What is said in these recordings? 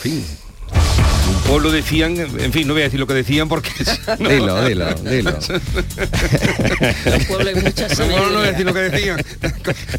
Peace. Fin, pueblo decían, en fin, no voy a decir lo que decían porque... No, dilo, dilo, dilo. no, voy a decir lo que decían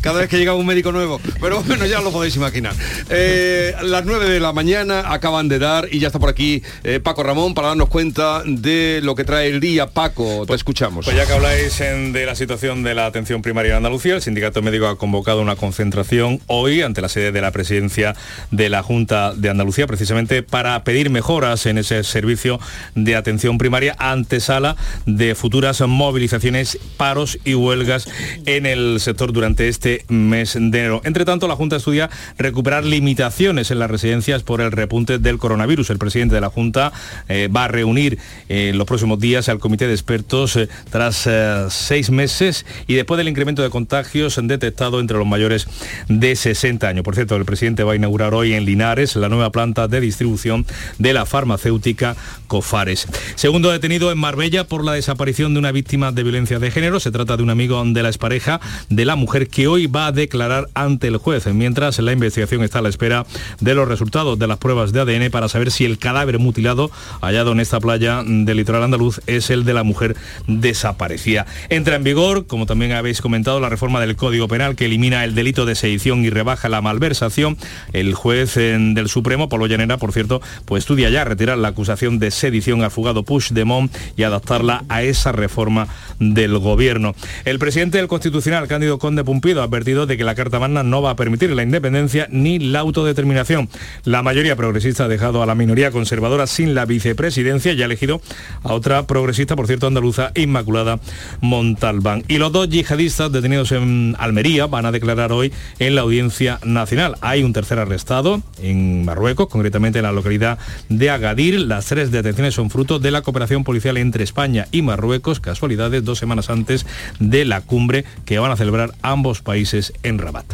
cada vez que llegaba un médico nuevo. Pero bueno, ya lo podéis imaginar. Eh, las 9 de la mañana acaban de dar y ya está por aquí eh, Paco Ramón para darnos cuenta de lo que trae el día. Paco, te pues, escuchamos. Pues ya que habláis de la situación de la atención primaria en Andalucía, el Sindicato Médico ha convocado una concentración hoy ante la sede de la presidencia de la Junta de Andalucía, precisamente para pedir mejoras en ese servicio de atención primaria, antesala de futuras movilizaciones, paros y huelgas en el sector durante este mes de enero. Entre tanto, la Junta estudia recuperar limitaciones en las residencias por el repunte del coronavirus. El presidente de la Junta eh, va a reunir en eh, los próximos días al comité de expertos eh, tras seis meses y después del incremento de contagios detectado entre los mayores de 60 años. Por cierto, el presidente va a inaugurar hoy en Linares la nueva planta de distribución de la farmacéutica Cofares. Segundo detenido en Marbella por la desaparición de una víctima de violencia de género. Se trata de un amigo de la expareja de la mujer que hoy va a declarar ante el juez, mientras la investigación está a la espera de los resultados de las pruebas de ADN para saber si el cadáver mutilado hallado en esta playa del litoral andaluz es el de la mujer desaparecida. Entra en vigor, como también habéis comentado, la reforma del Código Penal que elimina el delito de sedición y rebaja la malversación. El juez del Supremo, Pablo Llanera, por cierto, pues estudia ya retirar la acusación de sedición al fugado Puigdemont y adaptarla a esa reforma del gobierno. El presidente del Constitucional, Cándido Conde Pumpido, ha advertido de que la Carta Magna no va a permitir la independencia ni la autodeterminación. La mayoría progresista ha dejado a la minoría conservadora sin la vicepresidencia y ha elegido a otra progresista, por cierto, andaluza, Inmaculada Montalbán. Y los dos yihadistas detenidos en Almería van a declarar hoy en la Audiencia Nacional. Hay un tercer arrestado en Marruecos, concretamente en la localidad de Agadir. Las tres detenciones son fruto de la cooperación policial entre España y Marruecos, casualidades dos semanas antes de la cumbre que van a celebrar ambos países en Rabat.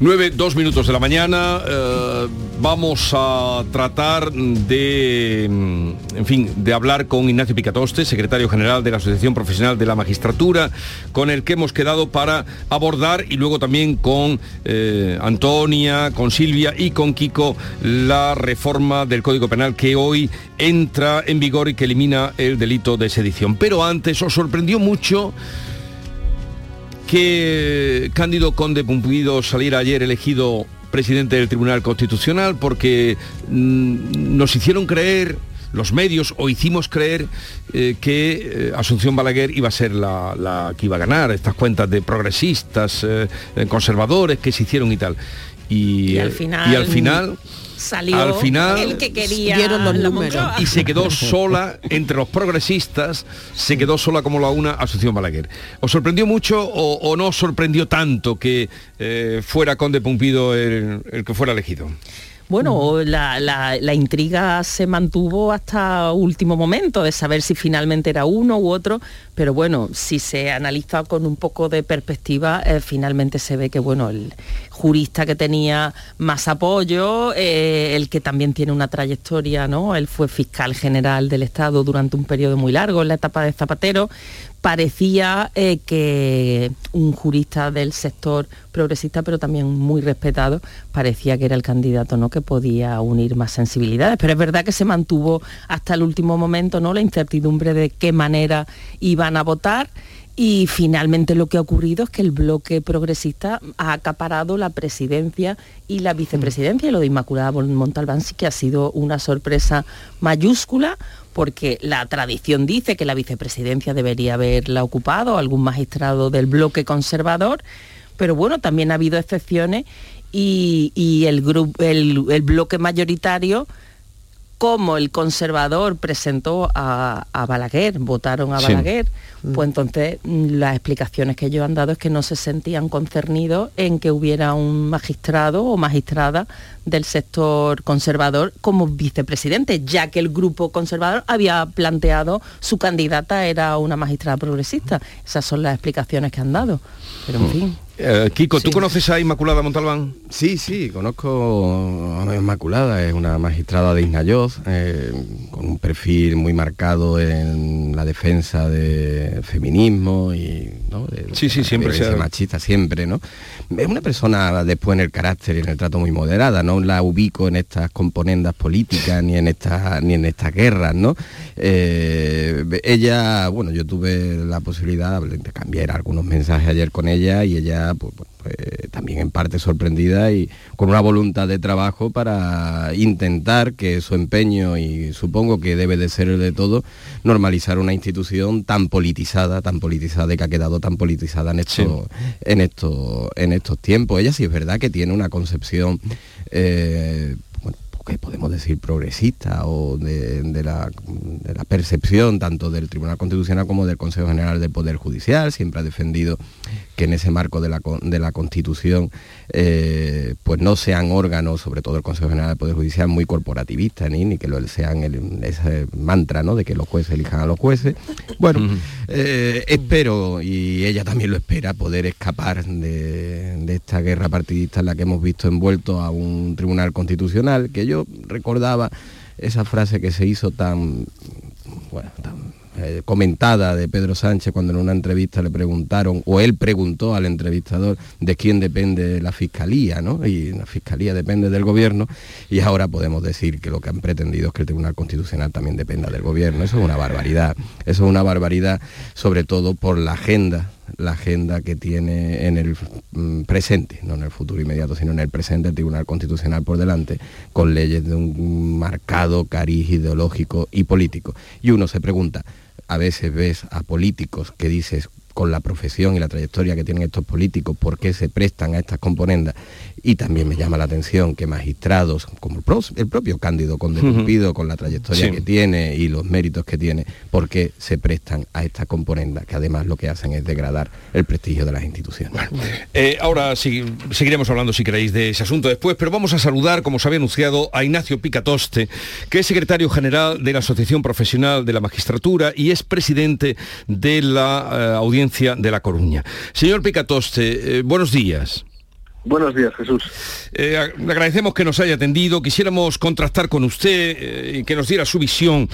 9, dos minutos de la mañana. Eh, vamos a tratar de, en fin, de hablar con Ignacio Picatoste, secretario general de la Asociación Profesional de la Magistratura, con el que hemos quedado para abordar y luego también con eh, Antonia, con Silvia y con Kiko la reforma del Código Penal que hoy entra en vigor y que elimina el delito de sedición. Pero antes os sorprendió mucho que Cándido Conde Pumpido saliera ayer elegido presidente del Tribunal Constitucional porque mm, nos hicieron creer los medios o hicimos creer eh, que eh, Asunción Balaguer iba a ser la, que iba a ganar, estas cuentas de progresistas, eh, conservadores que se hicieron y tal. Y, al final, y al final salió al final el que quería los números. y se quedó sola entre los progresistas se quedó sola como la una Asunción Balaguer ¿os sorprendió mucho o, no os sorprendió tanto que eh, fuera Conde Pumpido el, el que fuera elegido? Bueno, la, intriga se mantuvo hasta último momento de saber si finalmente era uno u otro, pero bueno, si se analiza con un poco de perspectiva, eh, finalmente se ve que bueno, el jurista que tenía más apoyo, eh, el que también tiene una trayectoria, ¿no? Él fue fiscal general del Estado durante un periodo muy largo en la etapa de Zapatero, parecía eh, que un jurista del sector progresista, pero también muy respetado, parecía que era el candidato ¿no? que podía unir más sensibilidades. Pero es verdad que se mantuvo hasta el último momento ¿no? la incertidumbre de qué manera iban a votar. Y finalmente lo que ha ocurrido es que el bloque progresista ha acaparado la presidencia y la vicepresidencia, y lo de Inmaculada Montalbán sí que ha sido una sorpresa mayúscula, porque la tradición dice que la vicepresidencia debería haberla ocupado algún magistrado del bloque conservador, pero bueno, también ha habido excepciones y, el, el bloque mayoritario como el conservador presentó a, Balaguer, votaron a Balaguer, mm. pues entonces mm, las explicaciones que ellos han dado es que no se sentían concernidos en que hubiera un magistrado o magistrada del sector conservador como vicepresidente, ya que el grupo conservador había planteado su candidata era una magistrada progresista. Esas son las explicaciones que han dado. Pero en mm. fin. Eh, Kiko, ¿tú conoces a Inmaculada Montalbán? Sí, sí, conozco a Inmaculada, es una magistrada de Isnayoz, eh, con un perfil muy marcado en la defensa del feminismo y ¿no? sí, sí, siempre machista, siempre, ¿no? Es una persona después en el carácter y en el trato muy moderada, no la ubico en estas componendas políticas ni en estas ni en estas guerras, ¿no? Eh, ella, bueno, yo tuve la posibilidad de cambiar algunos mensajes ayer con ella y ella pues, pues, pues, también en parte sorprendida y con una voluntad de trabajo para intentar que su empeño, y supongo que debe de ser el de todo, normalizar una institución tan politizada, tan politizada y que ha quedado tan politizada en, esto, en, esto, en estos tiempos. Ella sí es verdad que tiene una concepción eh, que podemos decir progresista o de, la, percepción tanto del Tribunal Constitucional como del Consejo General del Poder Judicial. Siempre ha defendido que en ese marco de la, de la Constitución eh, pues no sean órganos, sobre todo el Consejo General del Poder Judicial, muy corporativistas, ni, ni que lo sean el, ese mantra ¿no? de que los jueces elijan a los jueces. Bueno, eh, espero, y ella también lo espera, poder escapar de, de esta guerra partidista en la que hemos visto envuelto a un Tribunal Constitucional, que yo recordaba esa frase que se hizo tan, eh, comentada de Pedro Sánchez cuando en una entrevista le preguntaron, o él preguntó al entrevistador de quién depende la fiscalía, ¿no? Y la fiscalía depende del gobierno, y ahora podemos decir que lo que han pretendido es que el Tribunal Constitucional también dependa del gobierno. Eso es una barbaridad. Eso es una barbaridad, sobre todo por la agenda la agenda que tiene en el mm, presente, no en el futuro inmediato, sino en el presente el Tribunal Constitucional por delante, con leyes de un marcado cariz ideológico y político. Y uno se pregunta, a veces ves a políticos que dices, con la profesión y la trayectoria que tienen estos políticos, por qué se prestan a estas componendas. Y también me llama la atención que magistrados, como el, propio Cándido Conde Cumpido, con la trayectoria que tiene y los méritos que tiene, por qué se prestan a estas componendas, que además lo que hacen es degradar el prestigio de las instituciones. Eh, ahora sí, seguiremos hablando, si queréis, de ese asunto después, pero vamos a saludar, como se había anunciado, a Ignacio Picatoste, que es secretario general de la Asociación Profesional de la Magistratura y es presidente de la eh, Audiencia de La Coruña. Señor Picatoste, eh, buenos días. Buenos días, Jesús. Eh, le agradecemos que nos haya atendido. Quisiéramos contrastar con usted eh, y que nos diera su visión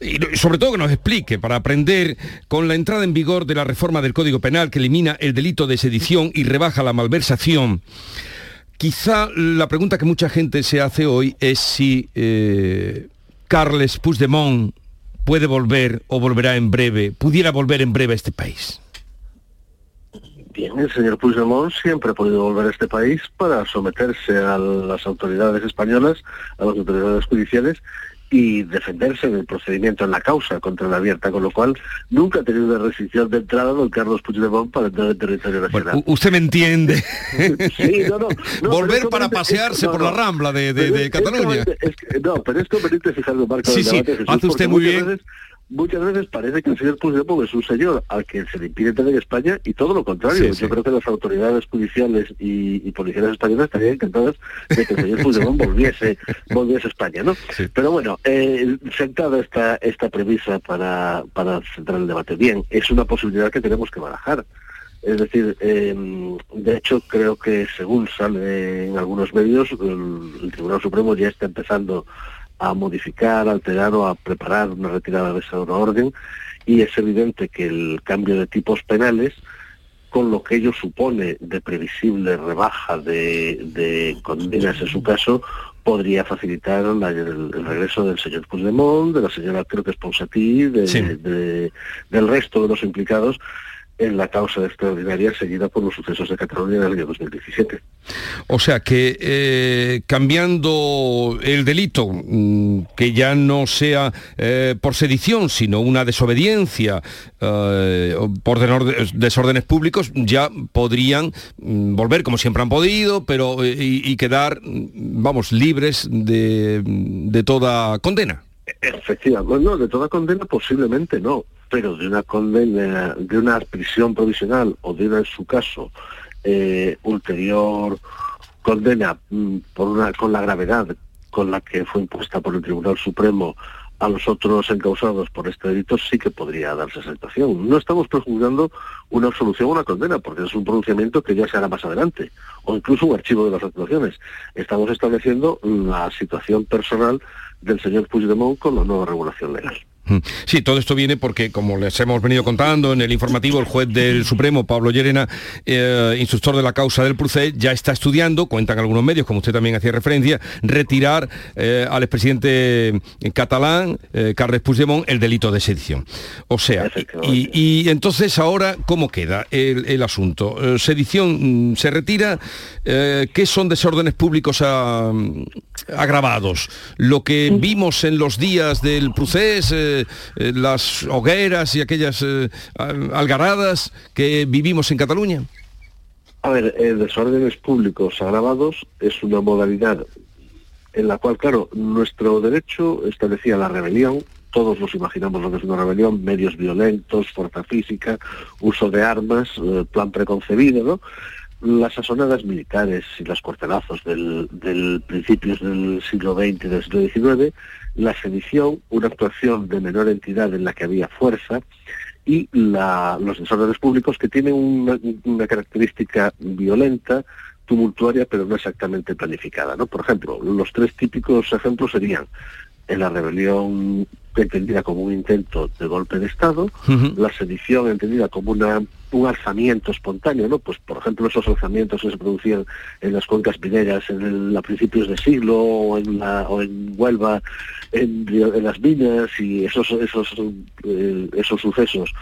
y sobre todo que nos explique para aprender con la entrada en vigor de la reforma del Código Penal que elimina el delito de sedición y rebaja la malversación. Quizá la pregunta que mucha gente se hace hoy es si Carles Puigdemont puede volver o volverá en breve, pudiera volver en breve a este país. Bien, el señor Puigdemont siempre ha podido volver a este país para someterse a las autoridades españolas, a las autoridades judiciales y defenderse del procedimiento en la causa contra la abierta, con lo cual nunca ha tenido una restricción de entrada don Carlos Puigdemont para entrar en territorio nacional. usted me entiende. sí, no, no, Volver para pasearse por la rambla de, Cataluña. no, pero esto permite fijarlo, Marco. Sí, sí, hace usted muy bien muchas veces parece que el señor Puigdemont es un señor al que se le impide tener España y todo lo contrario. Yo creo que las autoridades judiciales y, policiales españolas estarían encantadas de que el señor Puigdemont volviese, volviese a España, ¿no? Pero bueno, eh, sentada esta, esta premisa para, para centrar el debate. Bien, es una posibilidad que tenemos que barajar. Es decir, em, de hecho creo que según sale en algunos medios, el Tribunal Supremo ya está empezando a modificar, alterar o a preparar una retirada de esa orden y es evidente que el cambio de tipos penales con lo que ello supone de previsible rebaja de, condenas en su caso, podría facilitar el, regreso del señor Puigdemont, de la señora creo que es Ponsatí, del resto de los implicados en la causa extraordinaria seguida por los sucesos de Cataluña en el año 2017. O sea que eh, cambiando el delito, mm, que ya no sea eh, por sedición, sino una desobediencia eh, por desórdenes públicos, ya podrían mm, volver como siempre han podido, pero y, quedar, mm, vamos, libres de, de toda condena. Efectivamente, no, de toda condena posiblemente no, pero de una condena, de una prisión provisional o de una, en su caso, eh, ulterior condena mm, por una, con la gravedad con la que fue impuesta por el Tribunal Supremo a los otros encausados por este delito sí que podría darse esa situación. No estamos prejuzgando una absolución o una condena, porque es un pronunciamiento que ya se hará más adelante, o incluso un archivo de las actuaciones. Estamos estableciendo la situación personal del señor Puigdemont con la nueva regulación legal. Mm. Sí, todo esto viene porque, como les hemos venido contando en el informativo, el juez del Supremo, Pablo Llerena, eh, instructor de la causa del Procés, ya está estudiando, cuentan algunos medios, como usted también hacía referencia, retirar eh, al expresidente catalán, eh, Carles Puigdemont, el delito de sedición. O sea, y, entonces ahora, ¿cómo queda el, asunto? ¿Sedición mm, se retira? ¿Qué son desórdenes públicos agravados? ¿Lo que vimos en los días del Procés? Eh, las hogueras y aquellas eh, algaradas que vivimos en Cataluña? A ver, desórdenes públicos agravados es una modalidad en la cual, claro, nuestro derecho establecía la rebelión, todos nos imaginamos lo que es una rebelión, medios violentos, fuerza física, uso de armas, eh, plan preconcebido, ¿no? Las asonadas militares y los cuartelazos del, del principios del siglo XX y del siglo XIX la sedición, una actuación de menor entidad en la que había fuerza, y los desórdenes públicos que tienen una, característica violenta, tumultuaria, pero no exactamente planificada. ¿no? Por ejemplo, los tres típicos ejemplos serían en la rebelión entendida como un intento de golpe de Estado, la sedición entendida como una, un alzamiento espontáneo, ¿no? Pues por ejemplo esos alzamientos que se producían en las cuencas mineras en a principios de siglo o en, la, o en Huelva, en, las minas y esos, esos, eh, esos sucesos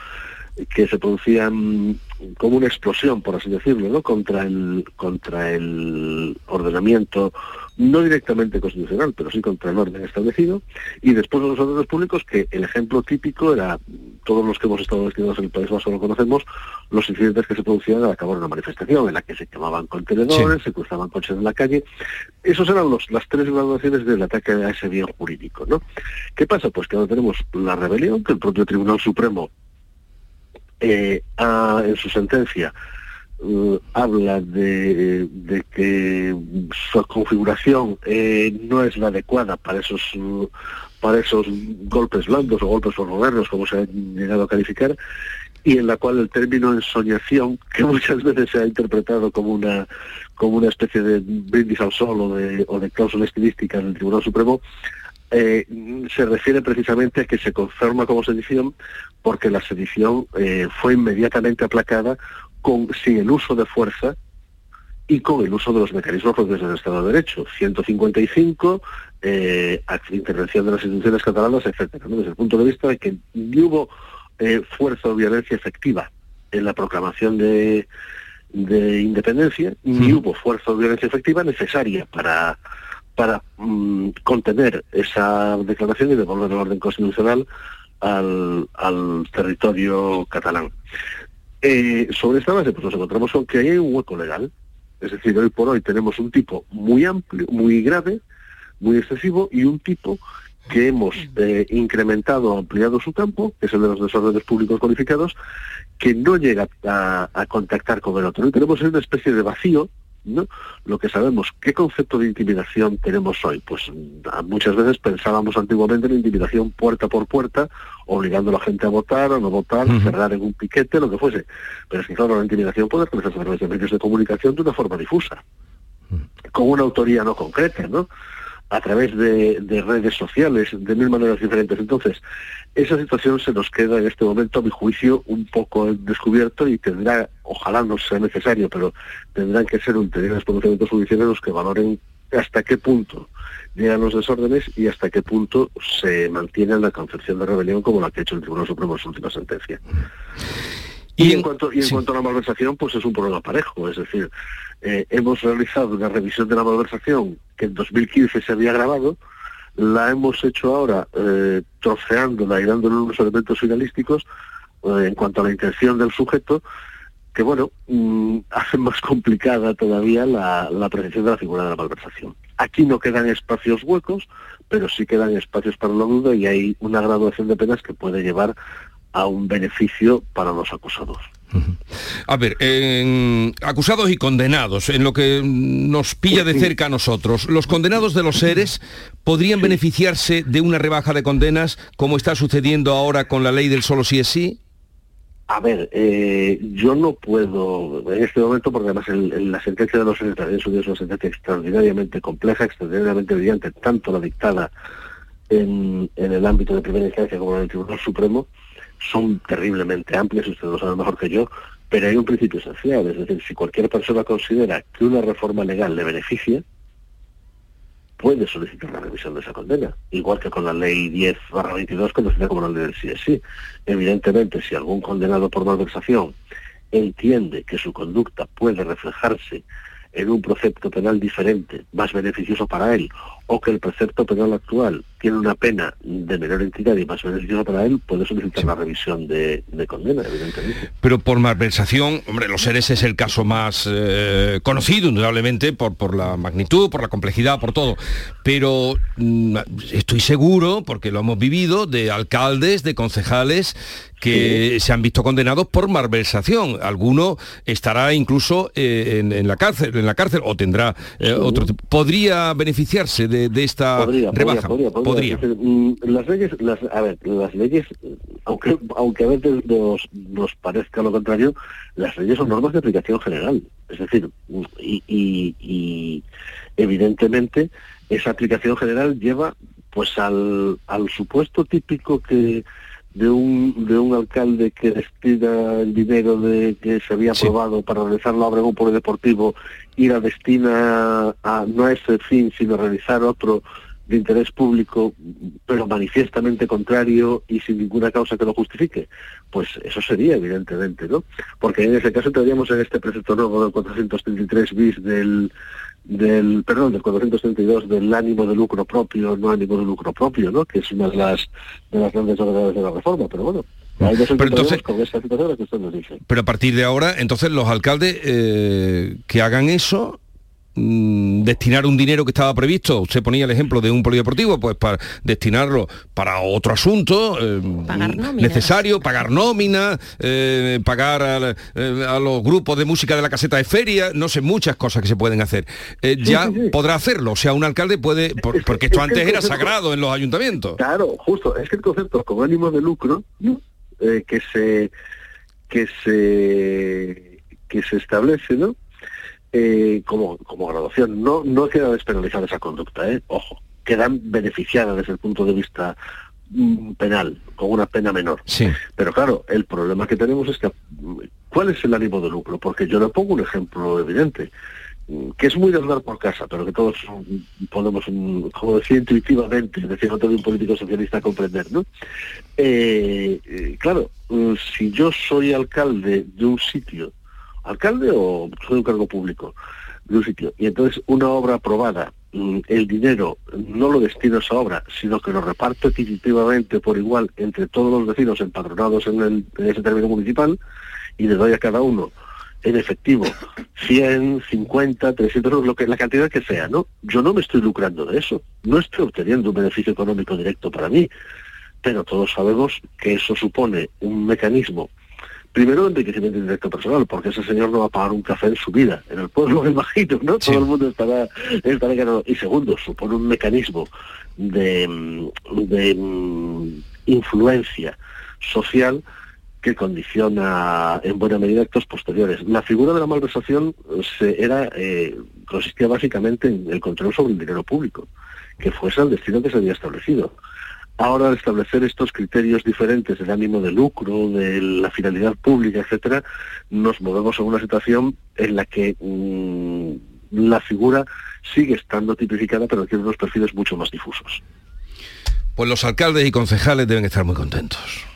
que se producían como una explosión, por así decirlo, ¿no? contra el contra el ordenamiento no directamente constitucional, pero sí contra el orden establecido, y después de los órdenes públicos, que el ejemplo típico era, todos los que hemos estado destinados en el País Vasco lo conocemos, los incidentes que se producían al acabar una manifestación, en la que se quemaban contenedores, se cruzaban coches en la calle. Esos eran los, las tres graduaciones del ataque a ese bien jurídico. ¿no? ¿Qué pasa? Pues que ahora tenemos la rebelión, que el propio Tribunal Supremo eh, en su sentencia eh, habla de, que su configuración eh, no es la adecuada para esos para esos golpes blandos o golpes modernos como se ha llegado a calificar y en la cual el término ensoñación que muchas veces se ha interpretado como una como una especie de brindis al sol o de, o de cláusula estilística en el Tribunal Supremo eh, se refiere precisamente a que se conforma como sedición porque la sedición eh, fue inmediatamente aplacada con, sin el uso de fuerza y con el uso de los mecanismos propios del Estado de Derecho, 155, eh, intervención de las instituciones catalanas, etcétera, desde el punto de vista de que ni hubo fuerza o violencia efectiva en la proclamación de, independencia, ni hubo fuerza o violencia efectiva necesaria para para mm, contener esa declaración y devolver el orden constitucional al, territorio catalán. Eh, sobre esta base, pues nos encontramos con que hay un hueco legal. Es decir, hoy por hoy tenemos un tipo muy amplio, muy grave, muy excesivo, y un tipo que hemos eh, incrementado, ampliado su campo, que es el de los desórdenes públicos cualificados, que no llega a, contactar con el otro. Tenemos una especie de vacío lo que sabemos, ¿qué concepto de intimidación tenemos hoy? Pues mm, muchas veces pensábamos antiguamente en intimidación puerta por puerta, obligando a la gente a votar, o no votar, cerrar en un piquete, lo que fuese. Pero es que claro, la intimidación puede realizarse a través de medios de comunicación de una forma difusa, con una autoría no concreta, ¿no? A través de, redes sociales, de mil maneras diferentes. Entonces, esa situación se nos queda en este momento, a mi juicio, un poco descubierto y tendrá, ojalá no sea necesario, pero tendrán que ser ulteriores pronunciamientos judiciales los que valoren hasta qué punto llegan los desórdenes y hasta qué punto se mantiene la concepción de rebelión como la que ha hecho el Tribunal Supremo en su última sentencia. Y, en cuanto, y en cuanto a la malversación, pues es un problema parejo, es decir, eh, hemos realizado una revisión de la malversación que en 2015 se había grabado, la hemos hecho ahora eh, troceándola y dándole unos elementos finalísticos eh, en cuanto a la intención del sujeto, que bueno, mm, hace más complicada todavía la, la apreciación de la figura de la malversación. Aquí no quedan espacios huecos, pero sí quedan espacios para la duda y hay una graduación de penas que puede llevar a un beneficio para los acusados. A ver, acusados y condenados, en lo que nos pilla de cerca a nosotros, ¿los condenados de los seres podrían beneficiarse de una rebaja de condenas como está sucediendo ahora con la ley del solo sí es sí? A ver, eh, yo no puedo en este momento, porque además la sentencia de los seres de es una sentencia extraordinariamente compleja, extraordinariamente brillante, tanto la dictada en, en el ámbito de primera instancia como en el Tribunal Supremo, son terriblemente amplias, ustedes lo saben mejor que yo, pero hay un principio esencial, es decir, si cualquier persona considera que una reforma legal le beneficia, puede solicitar la revisión de esa condena, igual que con la ley 10 22 conocida como la ley del sí sí. Evidentemente, si algún condenado por malversación entiende que su conducta puede reflejarse en un precepto penal diferente, más beneficioso para él, o que el precepto penal actual tiene una pena de menor entidad y más beneficiosa para él, puede solicitar la revisión de, condena, evidentemente. Pero por malversación, hombre, los seres es el caso más eh, conocido, indudablemente, por, por la magnitud, por la complejidad, por todo. Pero mm, estoy seguro, porque lo hemos vivido, de alcaldes, de concejales que se han visto condenados por malversación. Alguno estará incluso eh, en, la cárcel, en la cárcel o tendrá eh, otro. ¿Podría beneficiarse de, esta rebaja? Podría. Mm, las leyes, las, a ver, las leyes, aunque aunque a veces nos, nos parezca lo contrario, las leyes son normas de aplicación general. Es decir, y, y evidentemente esa aplicación general lleva pues al, al supuesto típico que de un, de un alcalde que destina el dinero de que se había aprobado para realizar la obra en un polideportivo y la destina a, no a ese fin, sino a realizar otro de interés público, pero manifiestamente contrario y sin ninguna causa que lo justifique? Pues eso sería, evidentemente, ¿no? Porque en ese caso tendríamos en este precepto nuevo del 433 bis del del, perdón, del 432 del ánimo de lucro propio, no ánimo de lucro propio, ¿no? Que es una de las, de las grandes novedades de la reforma, pero bueno. pero entonces, con esta situación que usted nos dice. Pero a partir de ahora, entonces los alcaldes eh, que hagan eso destinar un dinero que estaba previsto, usted ponía el ejemplo de un polideportivo, pues para destinarlo para otro asunto eh, necesario, pagar nómina, eh, pagar eh, a, los grupos de música de la caseta de feria, no sé, muchas cosas que se pueden hacer. ya podrá hacerlo, o sea, un alcalde puede, porque esto antes era sagrado en los ayuntamientos. Claro, justo, es que el concepto con ánimo de lucro que se que se que se establece, ¿no? Eh, como, como graduación. No, no queda despenalizada esa conducta, ¿eh? ojo, quedan beneficiadas desde el punto de vista mm, penal, con una pena menor. Sí. Pero claro, el problema que tenemos es que, ¿cuál es el ánimo de lucro? Porque yo le pongo un ejemplo evidente mm, que es muy de andar por casa, pero que todos podemos, mm, como decía intuitivamente, decía otro de un político socialista, comprender, ¿no? Eh, claro, si yo soy alcalde de un sitio alcalde o soy un cargo público de un sitio. Y entonces una obra aprobada, mm, el dinero no lo destino a esa obra, sino que lo reparto equitativamente por igual entre todos los vecinos empadronados en, el, ese término municipal y le doy a cada uno en efectivo 100, 50, 300 lo que la cantidad que sea, ¿no? Yo no me estoy lucrando de eso, no estoy obteniendo un beneficio económico directo para mí, pero todos sabemos que eso supone un mecanismo primero enriquecimiento indirecto personal, porque ese señor no va a pagar un café en su vida, en el pueblo me imagino, ¿no? Todo el mundo estará, estará ganado. Y segundo, supone un mecanismo de, de mm, influencia social que condiciona en buena medida actos posteriores. La figura de la malversación se, era, eh, consistía básicamente en el control sobre el dinero público, que fuese el destino que se había establecido. Ahora, al establecer estos criterios diferentes del ánimo de lucro, de la finalidad pública, etcétera, nos movemos a una situación en la que mm, la figura sigue estando tipificada, pero tiene unos perfiles mucho más difusos. Pues los alcaldes y concejales deben estar muy contentos.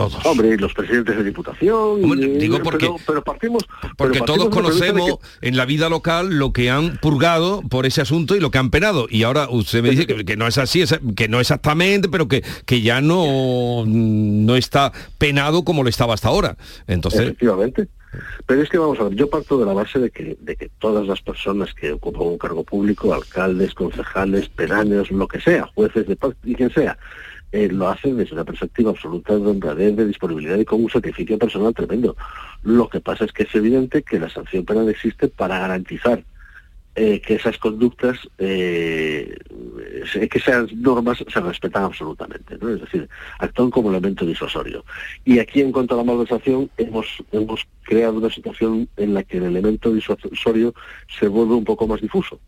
Todos. Hombre, los presidentes de diputación. digo porque, pero, partimos. Porque todos conocemos en la vida local lo que han purgado por ese asunto y lo que han penado. Y ahora usted me dice que, no es así, que no exactamente, pero que, que ya no, no está penado como lo estaba hasta ahora. Entonces. Efectivamente. Pero es que vamos a ver, yo parto de la base de que, de que todas las personas que ocupan un cargo público, alcaldes, concejales, pedáneos, lo que sea, jueces de paz y quien sea, eh, lo hacen desde una perspectiva absoluta de honradez, de disponibilidad y con un sacrificio personal tremendo. Lo que pasa es que es evidente que la sanción penal existe para garantizar eh, que esas conductas, eh, que esas normas se respetan absolutamente, ¿no? es decir, actúan como elemento disuasorio. Y aquí en cuanto a la malversación hemos, hemos creado una situación en la que el elemento disuasorio se vuelve un poco más difuso.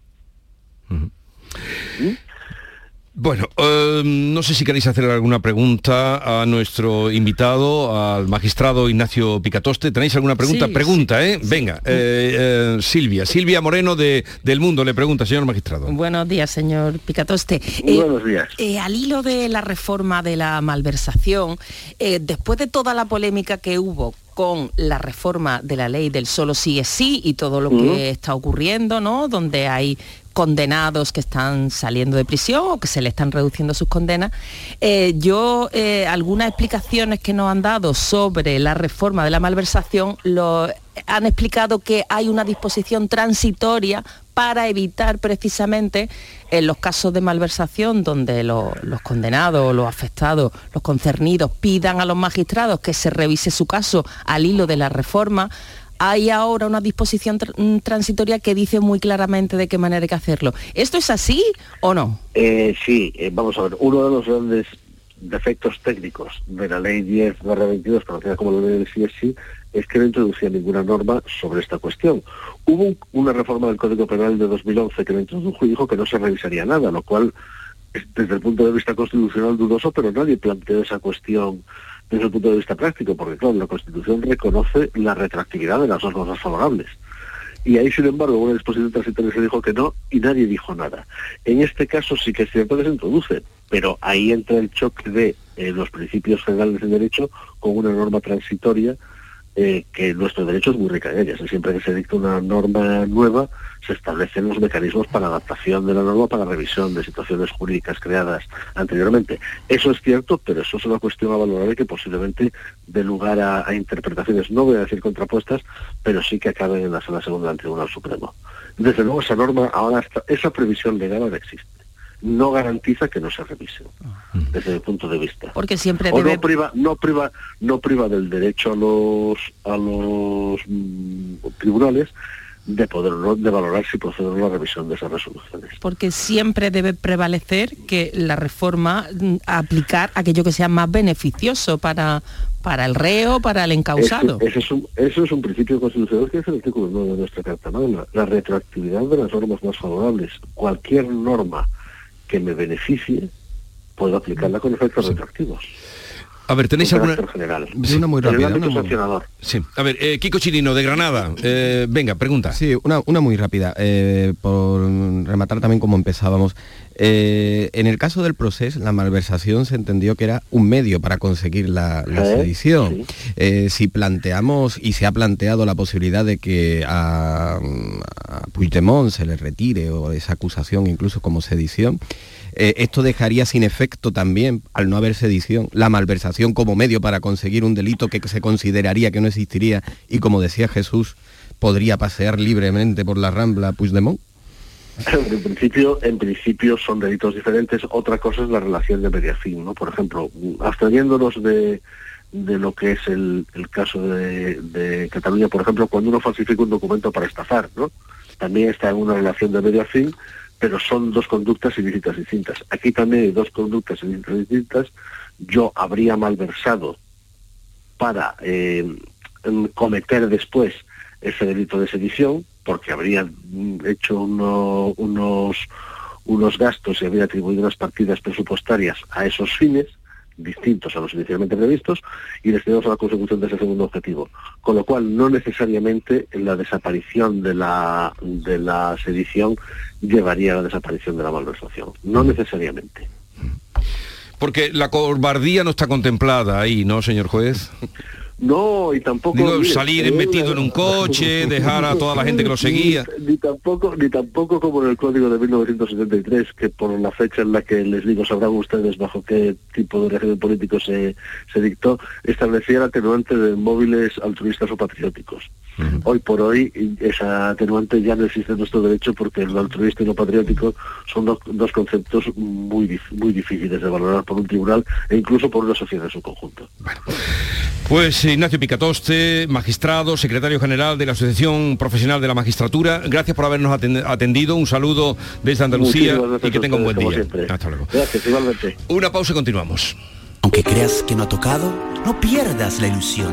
Bueno, em, no sé si queréis hacer alguna pregunta a nuestro invitado, al magistrado Ignacio Picatoste. ¿Tenéis alguna pregunta? pregunta, ¿eh? Venga, eh, eh, Silvia. Silvia Moreno de Del Mundo le pregunta, señor magistrado. Buenos días, señor Picatoste. buenos días. al hilo de la reforma de la malversación, después de toda la polémica que hubo con la reforma de la ley del solo sí es sí y todo lo que está ocurriendo, ¿no? Donde hay condenados que están saliendo de prisión o que se le están reduciendo sus condenas. Eh, yo, eh, algunas explicaciones que nos han dado sobre la reforma de la malversación lo, han explicado que hay una disposición transitoria para evitar precisamente en los casos de malversación donde los condenados, los afectados, los concernidos pidan a los magistrados que se revise su caso al hilo de la reforma, hay ahora una disposición mm, transitoria que dice muy claramente de qué manera hay que hacerlo. ¿Esto es así o no? Eh, sí, eh, vamos a ver, uno de los grandes defectos técnicos de la ley 10 22, conocida como la ley del CSI, es que no introducía ninguna norma sobre esta cuestión. Hubo una reforma del Código Penal de 2011 que lo introdujo y dijo que no se revisaría nada, lo cual es desde el punto de vista constitucional dudoso, pero nadie planteó esa cuestión desde el punto de vista práctico, porque claro, la Constitución reconoce la retroactividad de las normas favorables. Y ahí, sin embargo, una disposición transitoria se dijo que no y nadie dijo nada. En este caso sí que es cierto que se introduce, pero ahí entra el choque de eh, los principios generales del derecho con una norma transitoria eh, que nuestro derecho es muy rica en ellas. Siempre que se dicta una norma nueva, se establecen los mecanismos para adaptación de la norma, para revisión de situaciones jurídicas creadas anteriormente. Eso es cierto, pero eso es una cuestión a valorar y que posiblemente dé lugar a, interpretaciones, no voy a decir contrapuestas, pero sí que acaben en la sala segunda del Tribunal Supremo. Desde luego esa norma ahora está, esa previsión legal ahora existe no garantiza que no se revise desde el punto de vista. Porque siempre no priva, no priva, no priva del derecho a los a los mm, tribunales de poder de valorar si procede la revisión de esas resoluciones. Porque siempre debe prevalecer que la reforma mm, aplicar aquello que sea más beneficioso para para el reo, para el encausado. Eso, es, un, eso es un principio constitucional que es el artículo 9 de nuestra Carta Magna, la retroactividad de las normas más favorables. Cualquier norma que me beneficie, puedo aplicarla con efectos retroactivos. A ver, ¿tenéis alguna...? General. una muy rápida. Sí. A ver, eh, Kiko Chirino, de Granada. Eh, venga, pregunta. Sí, una, una muy rápida. Eh, por rematar también como empezábamos. en el caso del proceso, la malversación se entendió que era un medio para conseguir la, sedición. si planteamos, y se ha planteado la posibilidad de que a, a Puigdemont se le retire o esa acusación incluso como sedición, eh, esto dejaría sin efecto también, al no haber sedición, la malversación como medio para conseguir un delito que se consideraría que no existiría y como decía Jesús, podría pasear libremente por la rambla Puigdemont. En principio, en principio son delitos diferentes. Otra cosa es la relación de mediación, ¿no? Por ejemplo, abstrayéndonos de, de lo que es el, caso de, de, Cataluña, por ejemplo, cuando uno falsifica un documento para estafar, ¿no? También está en una relación de mediación pero son dos conductas ilícitas distintas. Aquí también hay dos conductas ilícitas distintas. Yo habría malversado para eh, cometer después ese delito de sedición, porque habría hecho unos, unos gastos y habría atribuido unas partidas presupuestarias a esos fines, distintos a los inicialmente previstos y destinamos a la consecución de ese segundo objetivo. Con lo cual, no necesariamente la desaparición de la, de la sedición llevaría a la desaparición de la malversación. No necesariamente. Porque la cobardía no está contemplada ahí, ¿no, señor juez? No, y tampoco... Digo, salir eh, metido en un coche, dejar a toda la gente que lo seguía. Ni, tampoco, ni tampoco como en el Código de 1973, que por la fecha en la que les digo sabrán ustedes bajo qué tipo de régimen político se, se dictó, establecía el atenuante de móviles altruistas o patrióticos. Hoy por hoy esa atenuante ya no existe en nuestro derecho porque el altruista y lo patriótico son dos, conceptos muy, muy difíciles de valorar por un tribunal e incluso por una sociedad en su conjunto. Pues Ignacio Picatoste, magistrado, secretario general de la Asociación Profesional de la Magistratura, gracias por habernos atendido. Un saludo desde Andalucía y que tenga un buen día. Hasta luego. Gracias, igualmente. Una pausa y continuamos. Aunque creas que no ha tocado, no pierdas la ilusión.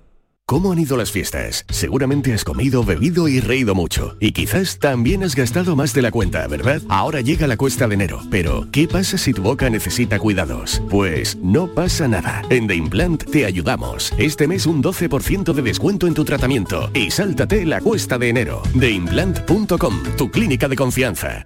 ¿Cómo han ido las fiestas? Seguramente has comido, bebido y reído mucho. Y quizás también has gastado más de la cuenta, ¿verdad? Ahora llega la cuesta de enero. Pero, ¿qué pasa si tu boca necesita cuidados? Pues no pasa nada. En The Implant te ayudamos. Este mes un 12% de descuento en tu tratamiento. Y sáltate la cuesta de enero. TheImplant.com, tu clínica de confianza.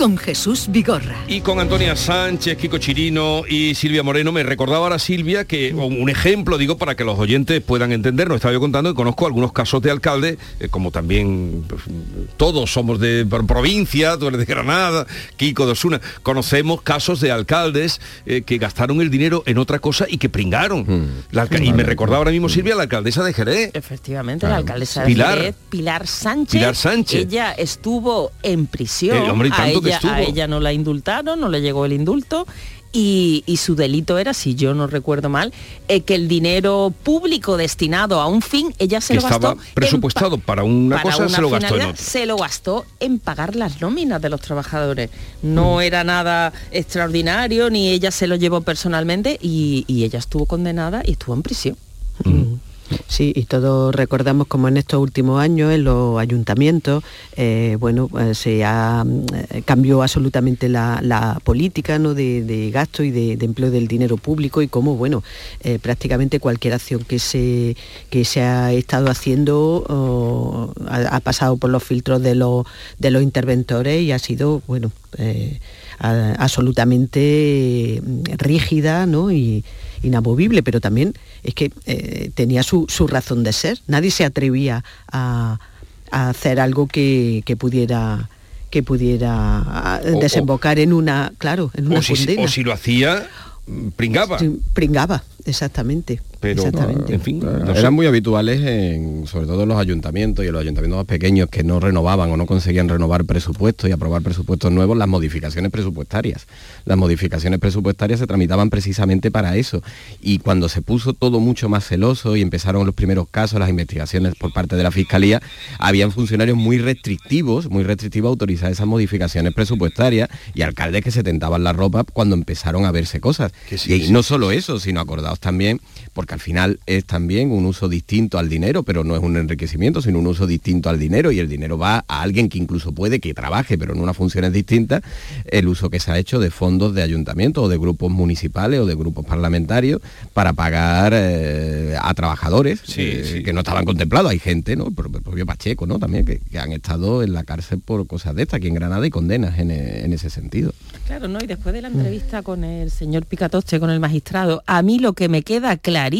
con Jesús Vigorra. Y con Antonia Sánchez, Kiko Chirino y Silvia Moreno. Me recordaba ahora Silvia que un ejemplo, digo, para que los oyentes puedan entender, nos estaba yo contando que conozco algunos casos de alcalde, eh, como también pues, todos somos de provincia, tú eres de Granada, Kiko de Osuna, conocemos casos de alcaldes eh, que gastaron el dinero en otra cosa y que pringaron. Hmm. y me recordaba ahora mismo Silvia, la alcaldesa de Jerez. Efectivamente, la alcaldesa de Pilar. Jerez, Pilar Sánchez. Pilar Sánchez. Ella estuvo en prisión. El hombre tanto a ella no la indultaron, no le llegó el indulto. Y, su delito era, si yo no recuerdo mal, eh, que el dinero público destinado a un fin, ella se lo estaba presupuestado para una cosa, se lo gastó en Se lo gastó en pagar las nóminas de los trabajadores. No mm. era nada extraordinario, ni ella se lo llevó personalmente y, ella estuvo condenada y estuvo en prisión. Mm. Sí, y todos recordamos como en estos últimos años en los ayuntamientos, eh, bueno, eh, se ha, eh, cambió absolutamente la, política ¿no? de, gasto y de, empleo del dinero público y cómo, bueno, prácticamente cualquier acción que se, que se ha estado haciendo ha, pasado por los filtros de los, de los interventores y ha sido, bueno, absolutamente rígida ¿no? y, inamovible, pero también es que eh, tenía su, razón de ser. Nadie se atrevía a, hacer algo que, pudiera que pudiera desembocar en una, claro, en una o o si lo hacía, pringaba. pringaba, exactamente pero en fin, eran muy habituales en, sobre todo en los ayuntamientos y en los ayuntamientos más pequeños que no renovaban o no conseguían renovar presupuestos y aprobar presupuestos nuevos, las modificaciones presupuestarias. Las modificaciones presupuestarias se tramitaban precisamente para eso. Y cuando se puso todo mucho más celoso y empezaron los primeros casos, las investigaciones por parte de la Fiscalía, habían funcionarios muy restrictivos, muy restrictivos a autorizar esas modificaciones presupuestarias y alcaldes que se tentaban la ropa cuando empezaron a verse cosas. y no solo eso, sino acordados también, porque al final es también un uso distinto al dinero, pero no es un enriquecimiento, sino un uso distinto al dinero y el dinero va a alguien que incluso puede que trabaje, pero en unas funciones distintas, el uso que se ha hecho de fondos de ayuntamientos o de grupos municipales o de grupos parlamentarios para pagar eh, a trabajadores eh, que no estaban contemplados. Hay gente, ¿no? El propio Pacheco, ¿no? También que, han estado en la cárcel por cosas de estas, aquí en Granada y condenas en, en ese sentido. Claro, ¿no? Y después de la entrevista con el señor Picatoste, con el magistrado, a mí lo que me queda clarísimo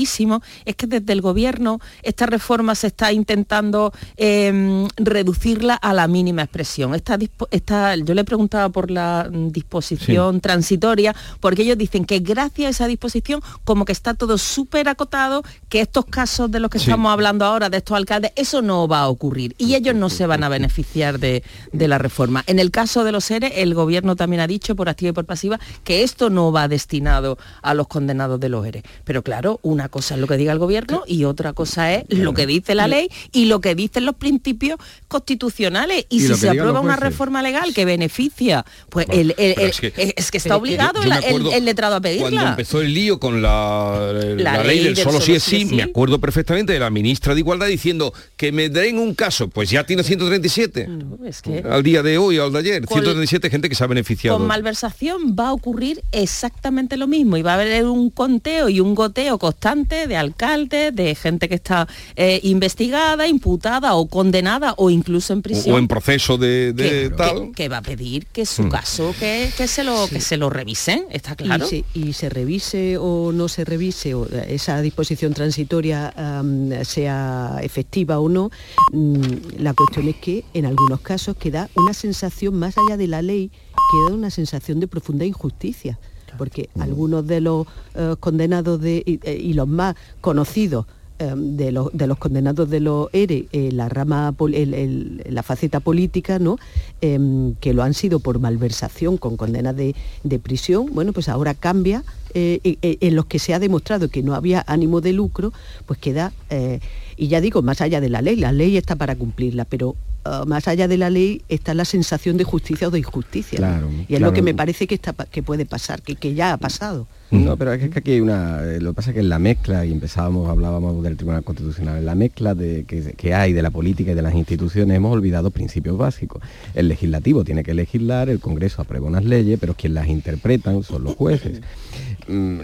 es que desde el gobierno esta reforma se está intentando em, reducirla a la mínima expresión. Esta, yo le preguntaba por la disposición transitoria, porque ellos dicen que gracias a esa disposición como que está todo súper acotado, que estos casos de los que estamos hablando ahora, de estos alcaldes, eso no va a ocurrir y ellos no se van a beneficiar de, de la reforma. En el caso de los seres, el gobierno también ha dicho por activa y por pasiva que esto no va destinado a los condenados de los ERE. Pero claro, una cosa es lo que diga el gobierno y otra cosa es lo que dice la ley y lo que dicen los principios constitucionales. Y, si se aprueba una reforma legal que beneficia, pues el, es, que, está obligado el, letrado a pedirla. Cuando empezó el lío con la, ley, del, solo, si es sí, me acuerdo perfectamente de la ministra de Igualdad diciendo que me den un caso, pues ya tiene 137. al día de hoy, al de ayer, 137 gente que se ha beneficiado. Con malversación va a ocurrir exactamente lo mismo y va a haber un conteo y un goteo constante de alcaldes, de gente que está eh, investigada, imputada o condenada o incluso en prisión. O, en proceso de, tal. Que, va a pedir que su mm. caso que, se lo que se lo revisen, está claro. Y se, revise o no se revise, o esa disposición transitoria sea efectiva o no, mm, la cuestión es que en algunos casos queda una sensación más allá de la ley, queda una sensación de profunda injusticia porque algunos de los eh, condenados de, eh, y, los más conocidos eh, de los, de condenados de los ERE, la rama, la faceta política, que lo han sido por malversación con condenas de, prisión, bueno, pues ahora cambia, en los que se ha demostrado que no había ánimo de lucro, pues queda, y ya digo, más allá de la ley, la ley está para cumplirla, pero Ah, más allá de la ley está la sensación de justicia o de injusticia. y es lo que me parece que, está, que puede pasar, que, que ya ha pasado. No, pero es que aquí hay una... Eh, lo que pasa es que en la mezcla, y empezábamos, hablábamos del Tribunal Constitucional, en la mezcla de, que, hay de la política y de las instituciones hemos olvidado principios básicos. El legislativo tiene que legislar, el Congreso aprueba unas leyes, pero quien las interpretan son los jueces. Mm,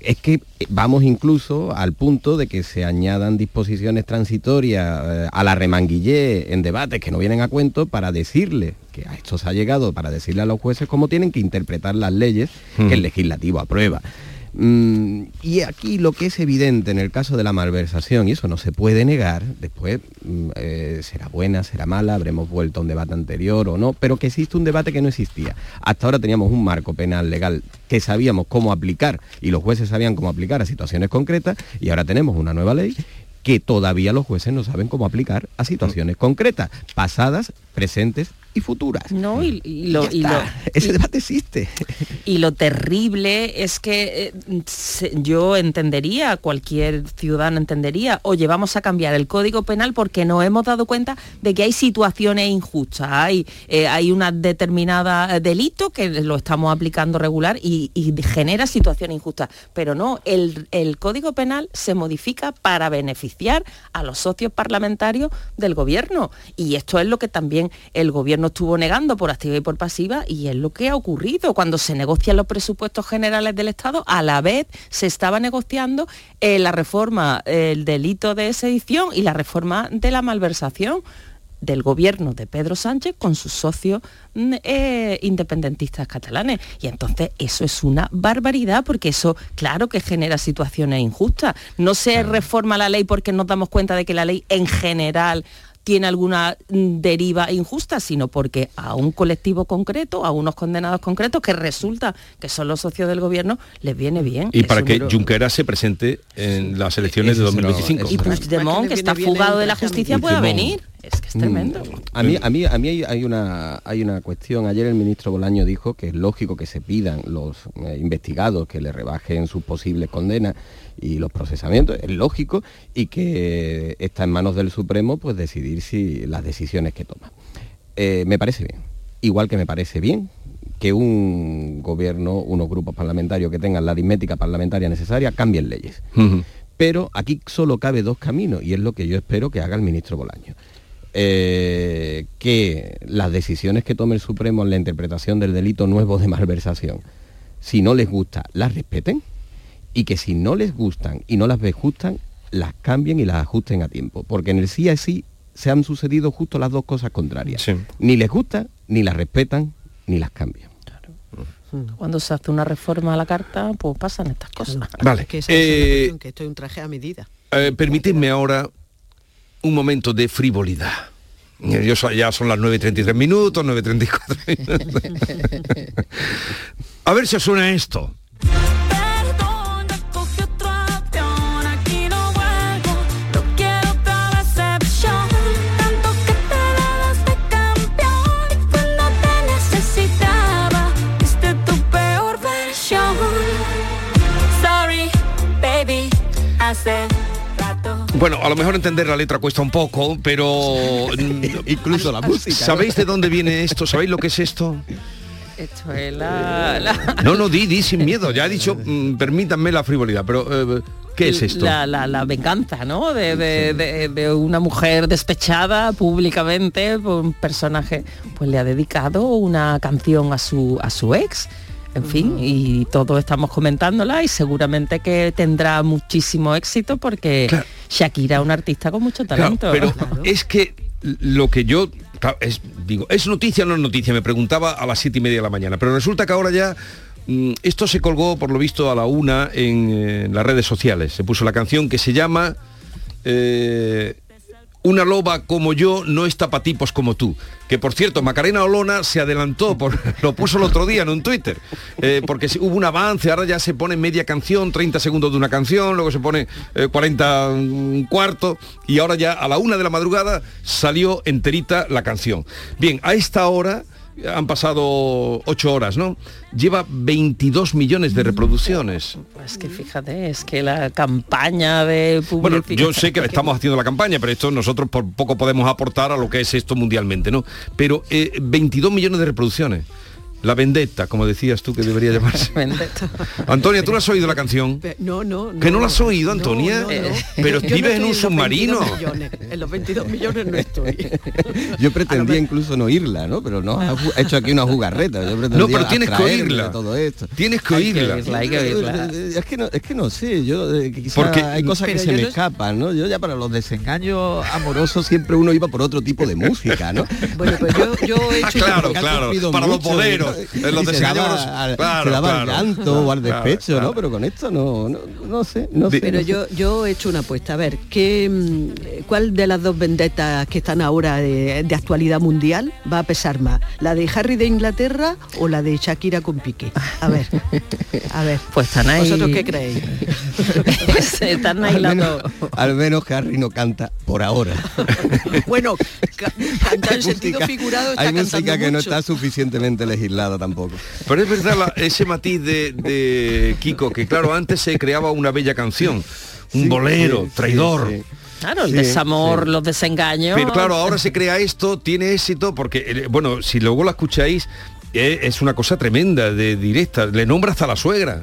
es que vamos incluso al punto de que se añadan disposiciones transitorias eh, a la remanguillé en debates que no vienen a cuento para decirle que a esto se ha llegado, para decirle a los jueces cómo tienen que interpretar las leyes que el legislativo aprueba. Mm, y aquí lo que es evidente en el caso de la malversación, y eso no se puede negar, después mm, eh, será buena, será mala, habremos vuelto a un debate anterior o no, pero que existe un debate que no existía. Hasta ahora teníamos un marco penal legal que sabíamos cómo aplicar y los jueces sabían cómo aplicar a situaciones concretas y ahora tenemos una nueva ley que todavía los jueces no saben cómo aplicar a situaciones concretas, pasadas, presentes y futuras. No, y, lo, ese debate existe. Y lo terrible es que eh, yo entendería, cualquier ciudadano entendería, oye, vamos a cambiar el código penal porque nos hemos dado cuenta de que hay situaciones injustas, hay, eh, hay una determinada delito que lo estamos aplicando regular y, genera situaciones injustas. Pero no, el, el código penal se modifica para beneficiar a los socios parlamentarios del gobierno. Y esto es lo que también el gobierno no estuvo negando por activa y por pasiva y es lo que ha ocurrido. Cuando se negocian los presupuestos generales del Estado, a la vez se estaba negociando eh, la reforma, el delito de sedición y la reforma de la malversación del gobierno de Pedro Sánchez con sus socios mm, eh, independentistas catalanes. Y entonces eso es una barbaridad porque eso, claro que genera situaciones injustas. No se reforma la ley porque nos damos cuenta de que la ley en general tiene alguna mm, deriva injusta, sino porque a un colectivo concreto, a unos condenados concretos, que resulta que son los socios del gobierno, les viene bien. Y para que Junqueras se presente en las elecciones de 2025. Y Puigdemont, que está fugado de la justicia, pueda venir. Es que es mm. tremendo. A mí, a mí, a mí hay, una, hay una cuestión. Ayer el ministro Bolaño dijo que es lógico que se pidan los eh, investigados que le rebajen sus posibles condenas y los procesamientos, es lógico, y que está en manos del Supremo pues decidir si las decisiones que toma. Eh, me parece bien, igual que me parece bien que un gobierno, unos grupos parlamentarios que tengan la aritmética parlamentaria necesaria, cambien leyes. Pero aquí solo cabe dos caminos, y es lo que yo espero que haga el ministro Bolaño. Eh, que las decisiones que tome el Supremo en la interpretación del delito nuevo de malversación, si no les gusta, las respeten y que si no les gustan y no las ves justas, las cambien y las ajusten a tiempo. Porque en el sí sí se han sucedido justo las dos cosas contrarias. Ni les gusta, ni las respetan, ni las cambian. Cuando se hace una reforma a la carta, pues pasan estas cosas. Vale. Que, eh, que esto es un traje a medida. Eh, permitidme ahora un momento de frivolidad. ya son las 9.33 minutos, 9.34 minutos. a ver si suena esto. Bueno, a lo mejor entender la letra cuesta un poco, pero incluso la música. ¿Sabéis de dónde viene esto? ¿Sabéis lo que es esto? Esto es la... la- No, no, di, di sin miedo. Ya he dicho, mm, permítanme la frivolidad, pero eh, ¿qué es esto? La, la- la venganza, ¿no? De, de- de- de una mujer despechada públicamente por un personaje, pues le ha dedicado una canción a su, a su ex. En fin, y todos estamos comentándola y seguramente que tendrá muchísimo éxito porque Shakira es una artista con mucho Claro, talento. es que lo que yo es, digo, ¿es noticia o no es noticia? Me preguntaba a las siete y media de la mañana. Pero resulta que ahora ya mm, esto se colgó, por lo visto, a la una en, eh, las redes sociales. Se puso la canción que se llama eh, Una loba como yo no está para tipos como tú. Que por cierto, Macarena Olona se adelantó, por, lo puso el otro día en un Twitter, eh, porque hubo un avance, ahora ya se pone media canción, 30 segundos de una canción, luego se pone eh, 40 un cuarto, y ahora ya a la una de la madrugada salió enterita la canción. Bien, a esta hora han pasado ocho horas, ¿no? Lleva 22 millones de reproducciones. Es que fíjate, es que la campaña de Bueno, yo sé que estamos haciendo la campaña, pero esto nosotros por poco podemos aportar a lo que es esto mundialmente, ¿no? Pero eh, 22 millones de reproducciones. La vendetta, como decías tú que debería llamarse. Antonia, ¿tú no has oído la canción? No, no, no. ¿Que no la has oído, Antonia? no, no. Pero Yo no vives en un los submarino. 22 millones. En los 22 millones no estoy. Yo pretendía incluso no oírla, ¿no? Pero no, ha hecho aquí una jugarreta. Yo No, pero tienes que oírla. Todo esto. Tienes que Hay oírla. oírla, hay que oírla. Eh, Es que no, es que no sé, yo eh, que Porque- hay cosas que Pero se me no- escapan, ¿no? Yo ya para los desengaños amorosos siempre uno iba por otro tipo de música, ¿no? Bueno, pues yo, yo he hecho... Ah, claro, claro. Para los mucho, En los y se daba al- Claro, se daba al claro. o al despecho, claro. ¿no? Pero con esto no, no, no sé, no sé. Pero no sé. yo, he hecho una apuesta. A ver, ¿qué, mm, ¿cuál de las dos vendetas que están ahora de, de actualidad mundial va a pesar más? ¿La de Harry de Inglaterra o la de Shakira con Piqué? A ver, a ver. Pues están ahí. ¿Vosotros qué creéis? Están ahí al, las menos, dos. al menos Harry no canta por ahora. Bueno, ca- en Hay sentido música- figurado está Hay música que no está suficientemente legislada tampoco. Pero es verdad la- ese matiz de, de Kiko, que claro, antes se creaba una bella canción, un Sí, bolero, sí, traidor. sí. Claro, el Sí, desamor, sí. los desengaños. Pero claro, ahora se crea esto, tiene éxito, porque, eh, bueno, si luego la escucháis, eh, es una cosa tremenda, de directa. Le nombra hasta la suegra.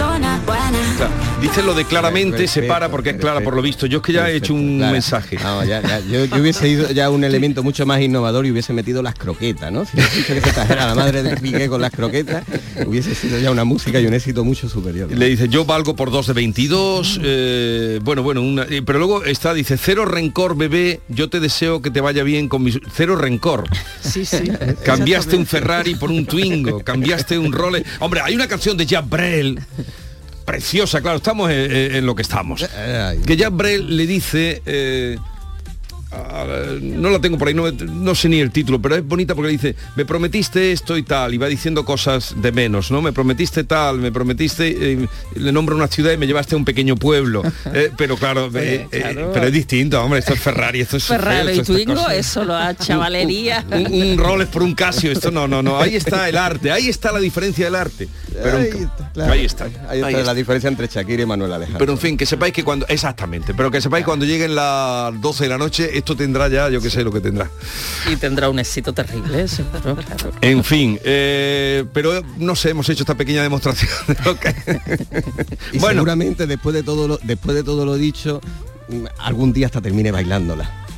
persona buena. Claro, Dice lo de claramente, se para porque es clara por lo visto. Yo es que ya he hecho un Claro. mensaje. No, ya, ya, Yo, yo hubiese ido ya un elemento mucho más innovador y hubiese metido las croquetas, ¿no? Si hubiese que se trajera la madre de Piqué con las croquetas, hubiese sido ya una música y un éxito mucho superior. Le dice, yo valgo por dos de 22. eh, bueno, bueno, una- eh, pero luego está, dice, cero rencor, bebé, yo te deseo que te vaya bien con mis... Cero rencor. Sí, sí. Cambiaste un Ferrari por un Twingo, cambiaste un Rolex. Hombre, hay una canción de Jack Brel, preciosa, claro, estamos en, lo que estamos. Que Jack Brel le dice... eh, no la tengo por ahí, no, no sé ni el título, pero es bonita porque dice, me prometiste esto y tal, y va diciendo cosas de menos, ¿no? Me prometiste tal, me prometiste, eh, le nombro una ciudad y me llevaste a un pequeño pueblo. Eh, pero claro, eh, eh, claro. pero es distinto, hombre, esto es Ferrari, esto es Ferrari y es Twingo, cosa. eso lo ha chavalería. un, un Rolex por un Casio, esto no, no, no, ahí está el arte, ahí está la diferencia del arte. Pero Ahí está, claro. ahí está. Ahí está ahí la está. diferencia entre Shakira y Manuel Alejandro. Pero en fin, que sepáis que cuando, exactamente, pero que sepáis cuando lleguen las 12 de la noche, esto tendrá ya, yo que sé lo que tendrá. Y tendrá un éxito terrible eso. En fin, eh, pero no sé, hemos hecho esta pequeña demostración de lo que... y bueno. seguramente después de todo lo, después de todo lo dicho, mm, algún día hasta termine bailándola.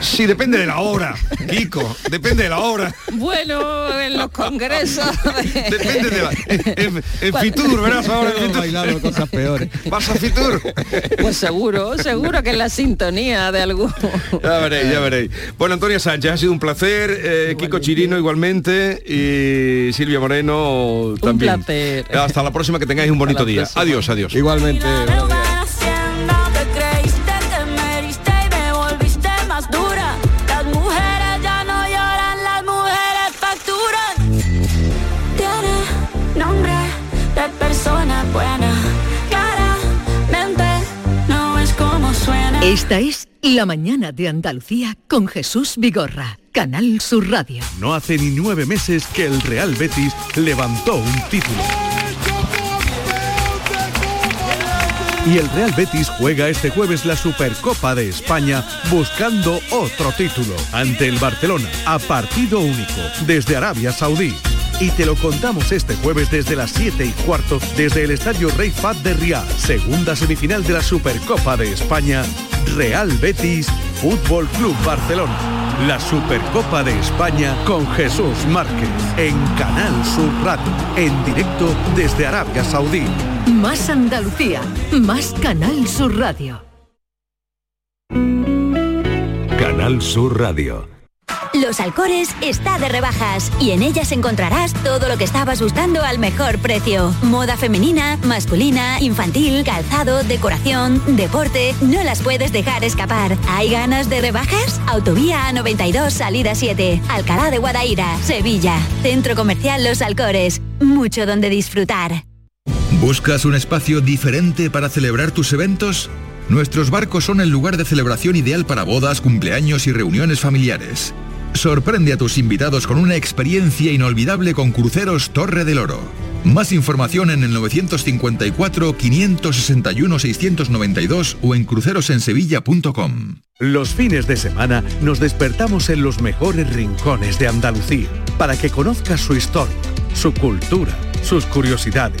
Sí, depende de la hora, Kiko, depende de la hora. Bueno, en los congresos. Depende de la... En, en Fitur, verás ahora en Fitur. bailado cosas peores. ¿Vas a Fitur? Pues seguro, seguro que es la sintonía de algún. Ya veréis, ya veréis. Bueno, Antonia Sánchez, ha sido un placer. eh, Kiko Chirino igualmente. Y Silvia Moreno también. placer. Hasta la próxima, que tengáis un bonito día. Adiós, adiós. Igualmente. Esta es La Mañana de Andalucía con Jesús Vigorra, Canal Sur Radio. No hace ni nueve meses que el Real Betis levantó un título. Y el Real Betis juega este jueves la Supercopa de España buscando otro título ante el Barcelona a partido único desde Arabia Saudí. Y te lo contamos este jueves desde las 7 y cuarto desde el Estadio Rey Fat de Riyadh, segunda semifinal de la Supercopa de España, Real Betis Fútbol Club Barcelona. La Supercopa de España con Jesús Márquez en Canal Sur Radio, en directo desde Arabia Saudí. Más Andalucía, más Canal Sur Radio. Canal Sur Radio. Los Alcores está de rebajas y en ellas encontrarás todo lo que estabas buscando al mejor precio. Moda femenina, masculina, infantil, calzado, decoración, deporte, no las puedes dejar escapar. ¿Hay ganas de rebajas? Autovía A92 Salida 7, Alcalá de Guadaira, Sevilla. Centro Comercial Los Alcores. Mucho donde disfrutar. ¿Buscas un espacio diferente para celebrar tus eventos? Nuestros barcos son el lugar de celebración ideal para bodas, cumpleaños y reuniones familiares. Sorprende a tus invitados con una experiencia inolvidable con Cruceros Torre del Oro. Más información en el 954-561-692 o en crucerosensevilla.com. Los fines de semana nos despertamos en los mejores rincones de Andalucía para que conozcas su historia, su cultura, sus curiosidades,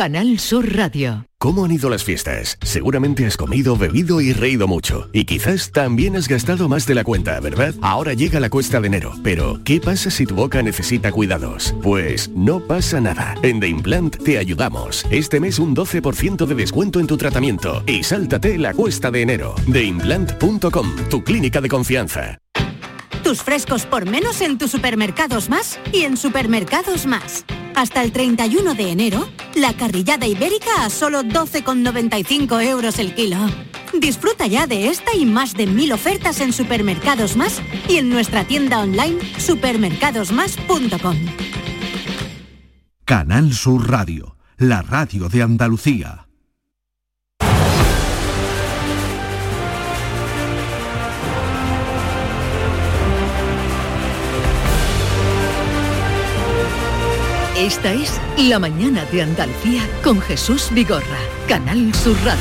Canal Sur Radio. ¿Cómo han ido las fiestas? Seguramente has comido, bebido y reído mucho. Y quizás también has gastado más de la cuenta, ¿verdad? Ahora llega la cuesta de enero. Pero, ¿qué pasa si tu boca necesita cuidados? Pues no pasa nada. En The Implant te ayudamos. Este mes un 12% de descuento en tu tratamiento. Y sáltate la cuesta de enero. TheImplant.com, tu clínica de confianza. Tus frescos por menos en tus supermercados más y en supermercados más. Hasta el 31 de enero, la carrillada ibérica a solo 12,95 euros el kilo. Disfruta ya de esta y más de mil ofertas en supermercados más y en nuestra tienda online supermercadosmás.com. Canal Sur Radio, la radio de Andalucía. Esta es La Mañana de Andalucía con Jesús Vigorra, Canal Sur Radio.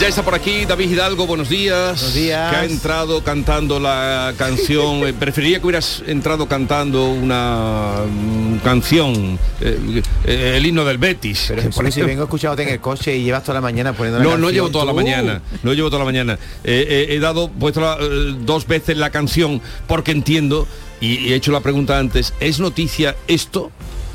Ya está por aquí David Hidalgo, buenos días. Buenos días. Que ha entrado cantando la canción. eh, preferiría que hubieras entrado cantando una mm, canción, eh, eh, el himno del Betis. Pero Jesús, por si vengo escuchándote en el coche y llevas toda la mañana poniendo la no, canción, no llevo toda la mañana, no llevo toda la mañana. Eh, eh, he dado, puesto la- eh, dos veces la canción porque entiendo, y, he hecho la pregunta antes, ¿es noticia esto?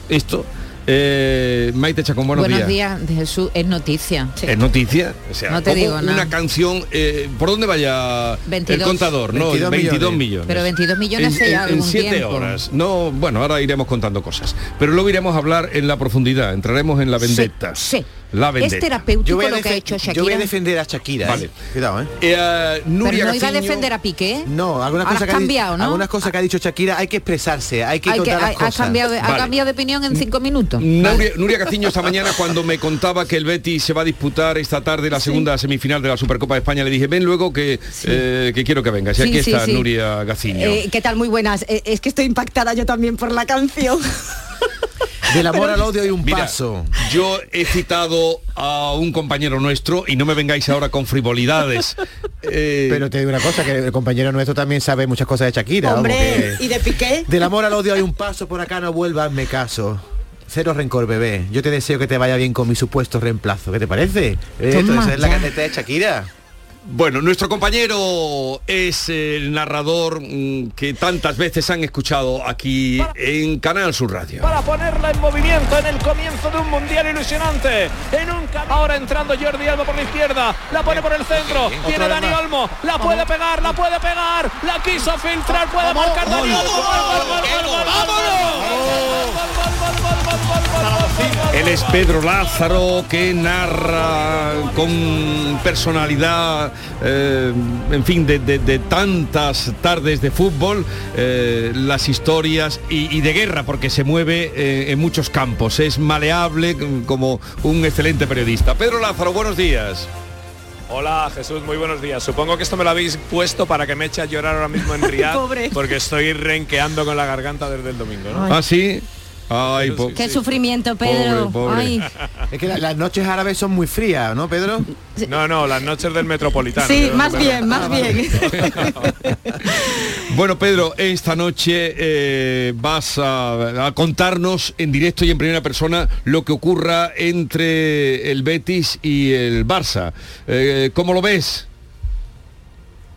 ¿Esto? Eh, Maite Chacón, buenos, Buenos días, de Jesús, es noticia. ¿Es noticia? O sea, No te ¿cómo digo nada. Una canción, eh, ¿por dónde vaya 22. el contador? No, 22 22 millones. millones. Pero 22 millones En- en, en siete tiempo. horas. No, bueno, ahora iremos contando cosas. Pero luego iremos a hablar en la profundidad, entraremos en la vendetta. Sí. La vendetta. Es terapéutico lo que ha hecho Shakira. yo voy a defender a Shakira. ¿eh? Vale. Cuidado, ¿eh? Eh, Nuria Pero no iba a defender a Piqué. No, algunas Ahora cosas, has que ha ¿no? algunas cosas que ha dicho Shakira hay que expresarse, hay que Hay que- contar las ha- ha cosas. cambiado, de, ha cambiado de opinión en cinco minutos. Nuria, Nuria Gaciño esta mañana cuando me contaba que el Betis se va a disputar esta tarde la segunda semifinal de la Supercopa de España, le dije, ven luego que, eh, que quiero que vengas. Y Sí, aquí sí, está sí. Nuria Gaciño. Eh, ¿Qué tal? Muy buenas. Eh, es que estoy impactada yo también por la canción. Del amor al odio hay un Mira, paso. Yo he citado a un compañero nuestro y no me vengáis ahora con frivolidades. Eh, Pero te digo una cosa, que el compañero nuestro también sabe muchas cosas de Shakira. Hombre, que- ¿y de Piqué? Del amor al odio hay un paso, por acá no vuelvas, me caso. Cero rencor, bebé. Yo te deseo que te vaya bien con mi supuesto reemplazo. ¿Qué te parece? Eh, esa es la ya. canteta de Shakira. Bueno, nuestro compañero es el narrador mm, que tantas veces han escuchado aquí en Canal Sur Radio. para ponerla en movimiento en el comienzo de un mundial ilusionante. En un cam- ahora entrando Jordi Alba por la izquierda, la pone por el centro, vez Dani. Olmo, la puede pegar, la puede pegar, la quiso filtrar, puede marcar Dani Olmo. Él es Pedro Lázaro que narra con personalidad, eh, en fin, de, tantas tardes de fútbol, eh, las historias y, de guerra, porque se mueve eh, en muchos campos. Es maleable como un excelente periodista. Pedro Lázaro, buenos días. Hola Jesús, muy buenos días. Supongo que esto me lo habéis puesto para que me eche a llorar ahora mismo en Riyadh, porque estoy renqueando con la garganta desde el domingo, ¿no? ¿Ah, sí? Ay, po- Qué sufrimiento, Pedro. Pobre, pobre. Ay. Es que la- las noches árabes son muy frías, ¿no, Pedro? No, no, las noches del Metropolitano. Sí, más bien, más bien. Bueno, Pedro, esta noche eh, vas a, a contarnos en directo y en primera persona lo que ocurra entre el Betis y el Barça. Eh, ¿Cómo lo ves?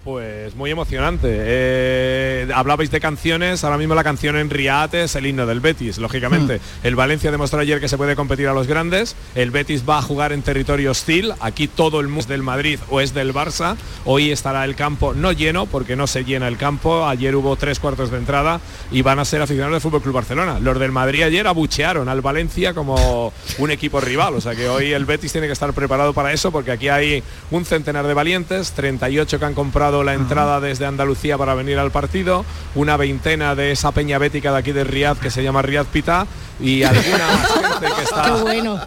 Pues muy emocionante. Eh, hablabais de canciones, ahora mismo la canción en Riad es el himno del Betis, lógicamente. El Valencia demostró ayer que se puede competir a los grandes, el Betis va a jugar en territorio hostil, aquí todo el mundo es del Madrid o es del Barça, hoy estará el campo no lleno porque no se llena el campo, ayer hubo tres cuartos de entrada y van a ser aficionados del Fútbol Club Barcelona. Los del Madrid ayer abuchearon al Valencia como un equipo rival, o sea que hoy el Betis tiene que estar preparado para eso porque aquí hay un centenar de valientes, 38 que han comprado la entrada desde Andalucía para venir al partido, una veintena de esa peña bética de aquí de Riad que se llama Riad Pita y alguna más gente que está bueno.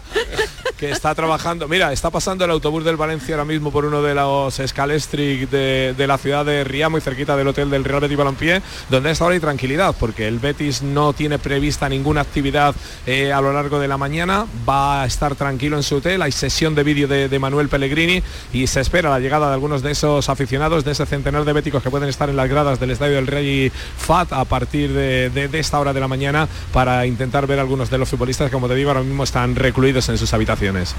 que está trabajando. Mira, está pasando el autobús del Valencia ahora mismo por uno de los escalestric de, de la ciudad de Ría, muy cerquita del hotel del Real Betis Balompié, donde esta hora hay tranquilidad, porque el Betis no tiene prevista ninguna actividad eh, a lo largo de la mañana, va a estar tranquilo en su hotel, hay sesión de vídeo de, de Manuel Pellegrini y se espera la llegada de algunos de esos aficionados, de ese centenar de béticos que pueden estar en las gradas del Estadio del Rey Fat a partir de, de- de esta hora de la mañana para intentar ver a algunos de los futbolistas como te digo, ahora mismo están recluidos en sus habitaciones.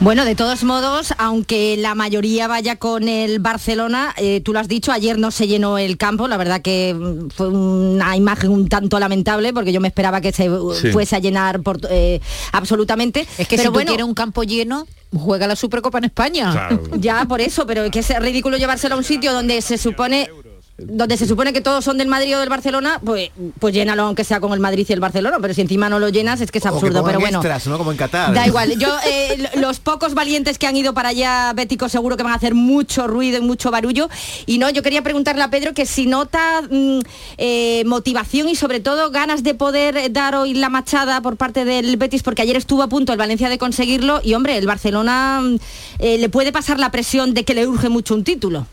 Bueno, de todos modos, aunque la mayoría vaya con el Barcelona, eh, tú lo has dicho, ayer no se llenó el campo, la verdad que mm, fue una imagen un tanto lamentable porque yo me esperaba que se uh, Sí. fuese a llenar por, eh, absolutamente. Es que pero si bueno, quieres un campo lleno, juega la Supercopa en España. Ya, por eso, pero es que es ridículo llevárselo a un sitio donde se supone donde se supone que todos son del Madrid o del Barcelona, pues, pues llénalo aunque sea con el Madrid y el Barcelona, pero si encima no lo llenas es que es que absurdo, pero bueno. extras, ¿no? Como en Qatar. Da igual, yo eh, los pocos valientes que han ido para allá, béticos, seguro que van a hacer mucho ruido y mucho barullo. Y no, yo quería preguntarle a Pedro que si nota mm, eh, motivación y sobre todo ganas de poder dar hoy la machada por parte del Betis, porque ayer estuvo a punto el Valencia de conseguirlo y hombre, el Barcelona mm, eh, le puede pasar la presión de que le urge mucho un título.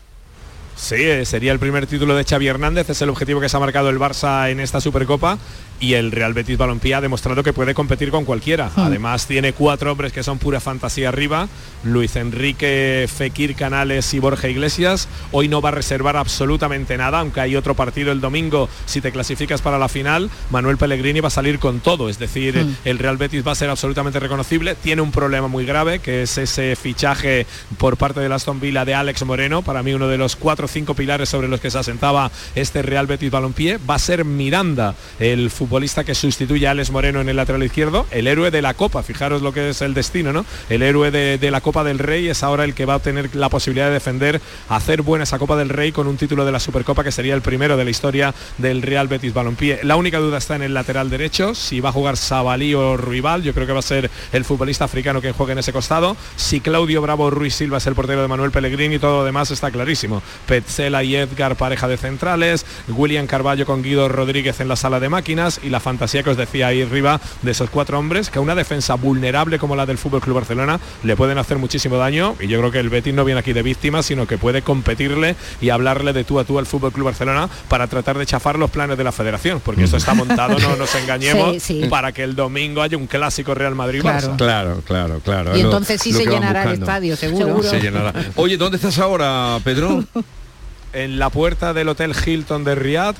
Sí, eh, sería el primer título de Xavi Hernández, es el objetivo que se ha marcado el Barça en esta Supercopa y el Real Betis Balompié ha demostrado que puede competir con cualquiera. Además tiene cuatro hombres que son pura fantasía arriba, Luis Enrique, Fekir Canales y Borja Iglesias. Hoy no va a reservar absolutamente nada, aunque hay otro partido el domingo, si te clasificas para la final, Manuel Pellegrini va a salir con todo, es decir, Mm. el Real Betis va a ser absolutamente reconocible, tiene un problema muy grave, que es ese fichaje por parte del Aston Villa de Alex Moreno, para mí uno de los cuatro o cinco pilares sobre los que se asentaba este Real Betis Balompié, va a ser Miranda, el futbolista que sustituye a Alex Moreno en el lateral izquierdo, el héroe de la Copa, fijaros lo que es el destino, ¿no? El héroe de, la Copa del Rey es ahora el que va a tener la posibilidad de defender, hacer buena esa Copa del Rey con un título de la Supercopa que sería el primero de la historia del Real Betis Balompié. La única duda está en el lateral derecho, si va a jugar Sabalí o Rival, yo creo que va a ser el futbolista africano que juegue en ese costado. Si Claudio Bravo Ruiz Silva es el portero de Manuel Pellegrini, todo lo demás está clarísimo. Petzela y Edgar pareja de centrales, William Carballo con Guido Rodríguez en la sala de máquinas y la fantasía que os decía ahí arriba de esos cuatro hombres que a una defensa vulnerable como la del Fútbol Club Barcelona le pueden hacer muchísimo daño y yo creo que el Betis no viene aquí de víctima, sino que puede competirle y hablarle de tú a tú al Fútbol Club Barcelona para tratar de chafar los planes de la Federación, porque esto está montado, no nos engañemos, Sí, sí. para que el domingo haya un clásico Real Madrid Claro. Claro, claro, claro. Y Lo- entonces sí lo se llenará el estadio, seguro. Se llenará. Oye, ¿dónde estás ahora, Pedro? en la puerta del Hotel Hilton de Riad,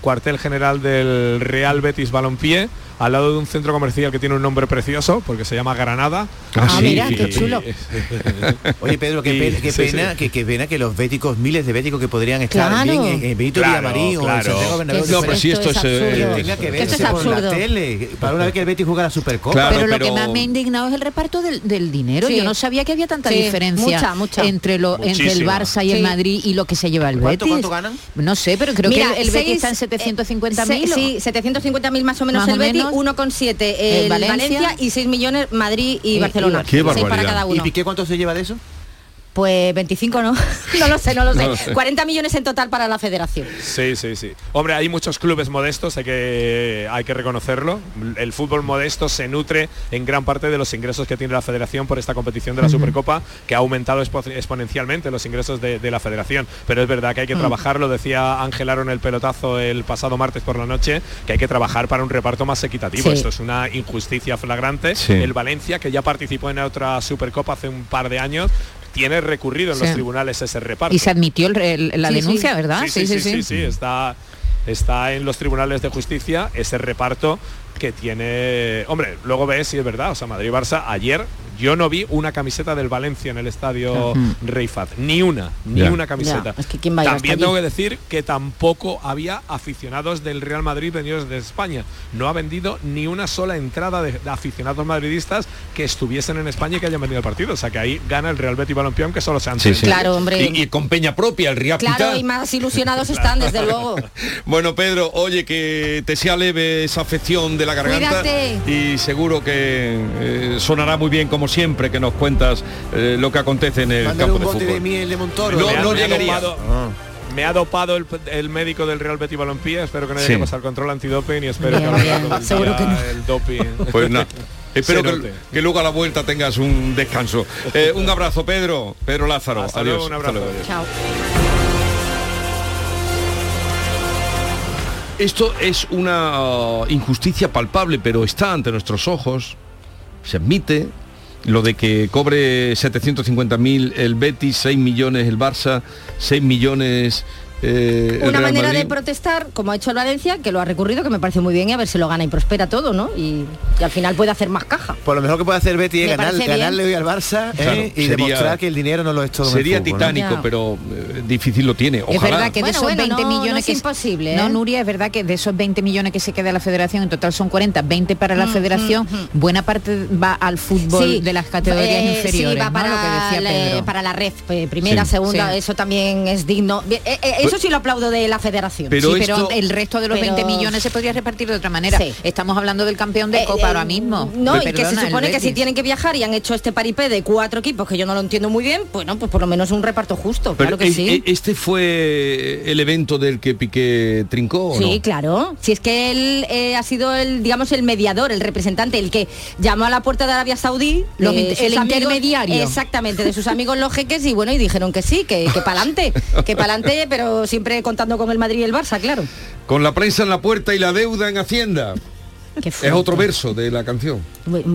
cuartel general del Real Betis Balompié, al lado de un centro comercial que tiene un nombre precioso, porque se llama Granada. Ah, Ah, sí. mira, qué chulo. Oye, Pedro, qué, Y- pena, qué sí, pena sí. Que, qué pena que los béticos, miles de béticos que podrían estar Claro. bien en, en Benito Claro, Villamarín o en claro. Santiago Bernabéu. No, pero si esto es, eh, tenga que Que verse esto es por la absurdo. tele. Para una vez que el Betis juega la Supercopa. Claro, pero, lo pero- que más me ha indignado es el reparto del, del dinero. Sí. Yo no sabía que había tanta Sí, diferencia mucha, mucha. entre lo entre el. Barça y el. Madrid y lo que se lleva el ¿Cuánto- Betis. cuánto ganan? No sé, pero creo Mira, que el, el Betis seis, está en 750.000. eh, Sí, 750.000 más o menos Más el o Betis menos, 1,7 El el Valencia. Valencia. y 6 millones Madrid y, Barcelona. Qué Seis para barbaridad. cada uno. ¿Y Piqué cuánto se lleva de eso? Pues 25 no. no lo sé, no lo sé. No lo sé. 40 millones en total para la federación. Sí, sí, sí. Hombre, hay muchos clubes modestos, hay que, hay que reconocerlo. El fútbol modesto se nutre en gran parte de los ingresos que tiene la federación por esta competición de la Supercopa, que ha aumentado expo- exponencialmente los ingresos de, de la federación. Pero es verdad que hay que Mm. trabajar, lo decía Ángel Aaron el pelotazo el pasado martes por la noche, que hay que trabajar para un reparto más equitativo. Sí. Esto es una injusticia flagrante. Sí. El Valencia, que ya participó en otra Supercopa hace un par de años, tiene recurrido en los tribunales ese reparto. Y se admitió el- el- la Sí, sí. denuncia, ¿verdad? Sí, sí, sí, sí, sí, está, está en los tribunales de justicia ese reparto que tiene... Hombre, luego ves si es verdad, o sea, Madrid-Barça, ayer yo no vi una camiseta del Valencia en el estadio. Rey Fad, ni una, ni una camiseta. Es que ¿quién va a ir También tengo que decir que tampoco había aficionados del Real Madrid venidos de España. No ha vendido ni una sola entrada de, de aficionados madridistas que estuviesen en España y que hayan venido al partido. O sea que ahí gana el Real Betis Balompié, aunque solo sean tres. Claro, hombre. Y, y con peña propia, el Real Claro, Pital. y más ilusionados están, desde luego. Bueno, Pedro, oye, que te sea leve esa afección de la garganta. Cuídate. Y seguro que eh, sonará muy bien, como siempre, que nos cuentas eh, lo que acontece en el Mándale campo un de bote fútbol. de miel de Montoro. No, Me ha- no me ha llegaría. dopado- Me ha dopado el, el médico del Real Betis Balompié, espero que no haya Sí. que pasar control antidoping y espero Bien, que a lo bien, largo del seguro día que no. el doping. Pues nada. Espero Se que, note. que luego a la vuelta tengas un descanso. Eh, un abrazo, Pedro. Pedro Lázaro. Hasta Adiós. luego, un hasta abrazo. Chao. Esto es una uh, injusticia palpable, pero está ante nuestros ojos. Se admite lo de que cobre 750.000 el Betis, 6 millones el Barça, 6 millones eh, Una manera Madrid. de protestar, como ha hecho el Valencia, que lo ha recurrido, que me parece muy bien, y a ver si lo gana y prospera todo, ¿no? Y, y al final puede hacer más caja. Por lo mejor que puede hacer Betty es ganar, ganarle hoy al Barça ¿eh? Claro, y sería- demostrar que el dinero no lo es todo. Sería titánico, pero eh, difícil lo tiene. Ojalá. Es verdad que de Bueno, esos bueno, 20 no- millones no es que imposible, No. Nuria, es verdad que de esos 20 millones que se queda la federación, en total son 40, 20 para la Mm, federación, mm, mm. buena parte va al fútbol Sí, de las categorías eh, inferiores, sí, va ¿no? para, Lo que decía la, Pedro. para la red, primera, Sí. segunda, Sí. eso también es digno. Bien, eh, eh, eso sí lo aplaudo de la federación. Pero sí, pero el resto de los Pero- 20 millones se podría repartir de otra manera. Sí. Estamos hablando del campeón de Eh, Copa eh, ahora mismo. No, y que se supone que si tienen que viajar y han hecho este paripé de cuatro equipos, que yo no lo entiendo muy bien, bueno, pues por lo menos un reparto justo, Pero claro que es- sí. e- este fue el evento del que Piqué trincó. ¿o Sí, no? claro. Si es que él eh, ha sido el, digamos, el mediador, el representante, el que llamó a la puerta de Arabia Saudí, Los el intermediario. exactamente, de sus amigos los jeques y bueno, y dijeron que sí, que, que pa'lante, que pa'lante, pero siempre contando con el Madrid y el Barça, claro. Con la prensa en la puerta y la deuda en Hacienda. Es otro verso de la canción.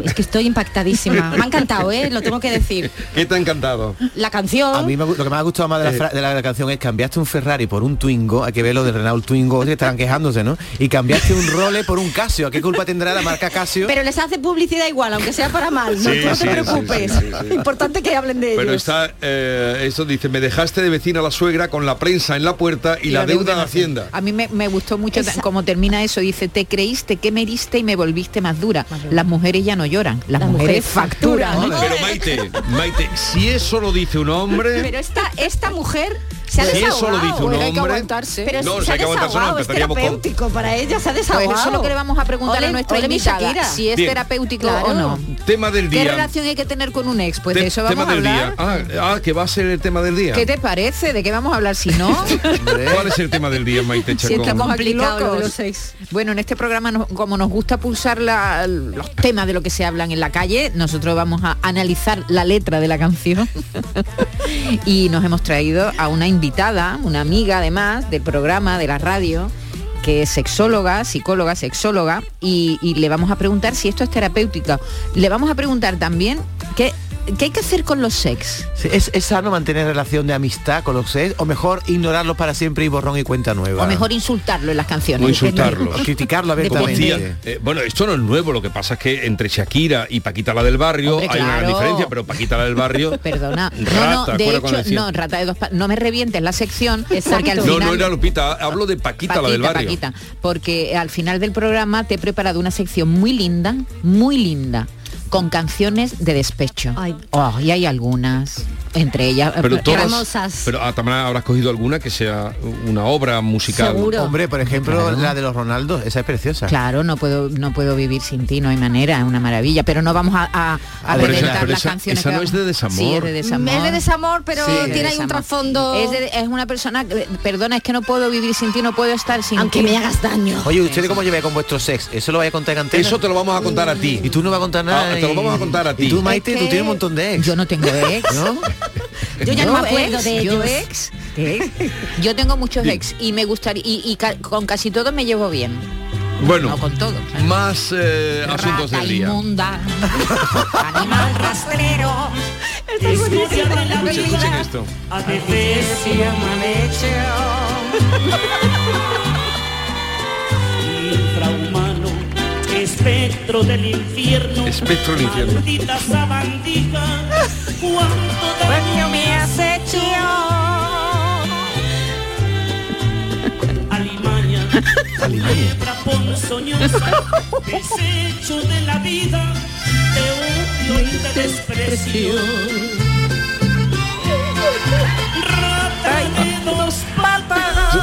Es que estoy impactadísima. Me ha encantado, ¿eh? Lo tengo que decir. ¿Qué te ha encantado? La canción. A mí me lo que me ha gustado más de la, Eh. fra- de la canción es cambiaste un Ferrari por un Twingo, hay que ver lo del Renault Twingo, que estaban quejándose, ¿no? Y cambiaste un Role por un Casio, ¿a qué culpa tendrá la marca Casio? Pero les hace publicidad igual, aunque sea para mal. No, Sí, Tú no sí, te sí, preocupes. sí, sí, sí. Importante que hablen de Pero ellos. está, eh, esto dice, me dejaste de vecina la suegra con la prensa en la puerta y, la, deuda en Hacienda. A mí me, me gustó mucho Esa- como termina eso. Dice, te creíste que me heriste y me volviste más dura. Las mujeres ya no lloran, las, Las mujeres, mujeres facturan. facturan. Pero Maite, Maite, si eso lo dice un hombre, Pero esta, esta mujer se ha si desahogado. eso lo dice un Bueno, hay que hombre, aguantarse. Pero No, se si ha desahogado, es terapéutico para ella, se ha desahogado. Pues eso es lo que le vamos a preguntar Ole- a nuestra invitada, Shakira. si es Bien. terapéutico Claro. o no. tema del ¿Qué día. relación hay que tener con un ex? Pues Te- de eso vamos tema a del hablar. día. Ah, ah, que va a ser el tema del día. ¿Qué te parece? ¿De qué vamos a hablar si no? ¿Cuál es el tema del día, Maite Si Chacón? estamos aquí Complicado lo de locos. los ex. Bueno, en este programa, nos- como nos gusta pulsar la- los temas de lo que se hablan en la calle, nosotros vamos a analizar la letra de la canción y nos hemos traído a una invitada, una amiga además del programa, de la radio, que es sexóloga, psicóloga, sexóloga, y, y le vamos a preguntar si esto es terapéutica. Le vamos a preguntar también qué, qué hay que hacer con los sex. Sí, ¿Es, ¿Es sano mantener relación de amistad con los ex o mejor ignorarlos para siempre y borrón y cuenta nueva? O mejor insultarlo en las canciones. O insultarlo. O criticarlo abiertamente. eh, bueno, esto no es nuevo, lo que pasa es que entre Shakira y Paquita la del barrio Hombre, hay una gran diferencia, pero Paquita la del barrio... Perdona. Rata, no, no, de hecho, no, rata de dos no me revientes la sección porque al no, final no era Lupita, hablo de Paquita, la del barrio. Paquita, porque al final del programa te he preparado una sección muy linda, muy linda, con canciones de despecho. Oh, y hay algunas. Entre ellas, Pero eh, todas, hermosas. pero ah, también habrás cogido alguna que sea una obra musical. Hombre, por ejemplo, Claro. la de los Ronaldos, esa es preciosa. Claro, no puedo, no puedo vivir sin ti, no hay manera, es una maravilla. Pero no vamos a, a, a pero esa- pero las esa- canciones. esa que no es de desamor. Sí, es de desamor. Es de desamor, pero Sí, de tiene ahí un trasfondo. Es, de- es una persona, que- perdona, es que no puedo vivir sin ti, no puedo estar sin Aunque ti. me hagas daño. Oye, ¿ustedes cómo lleváis con vuestro sex? ¿Eso lo vais a contar en antena? Eso te lo vamos a contar a ti. Y tú no vas a contar nada. Ah, te lo vamos a contar a ti. Y tú, Maite, Es tú tienes un montón de ex. Yo no tengo ex. ¿No? Yo ya no me acuerdo ex, de yo ex, ¿qué? Yo tengo muchos Sí. ex y me gustaría y, y ca- con casi todos me llevo bien. Bueno, No con todos. claro. más eh, asuntos del día. inmunda, animal rastrero. Escuchen, escuchen esto. A veces se espectro del infierno. Espectro del infierno. Maldita sabandija Cuánto daño me has hecho. Alimaña Piedra ponzoñosa Desecho de la vida Te odio y te desprecio. Rata de dos patas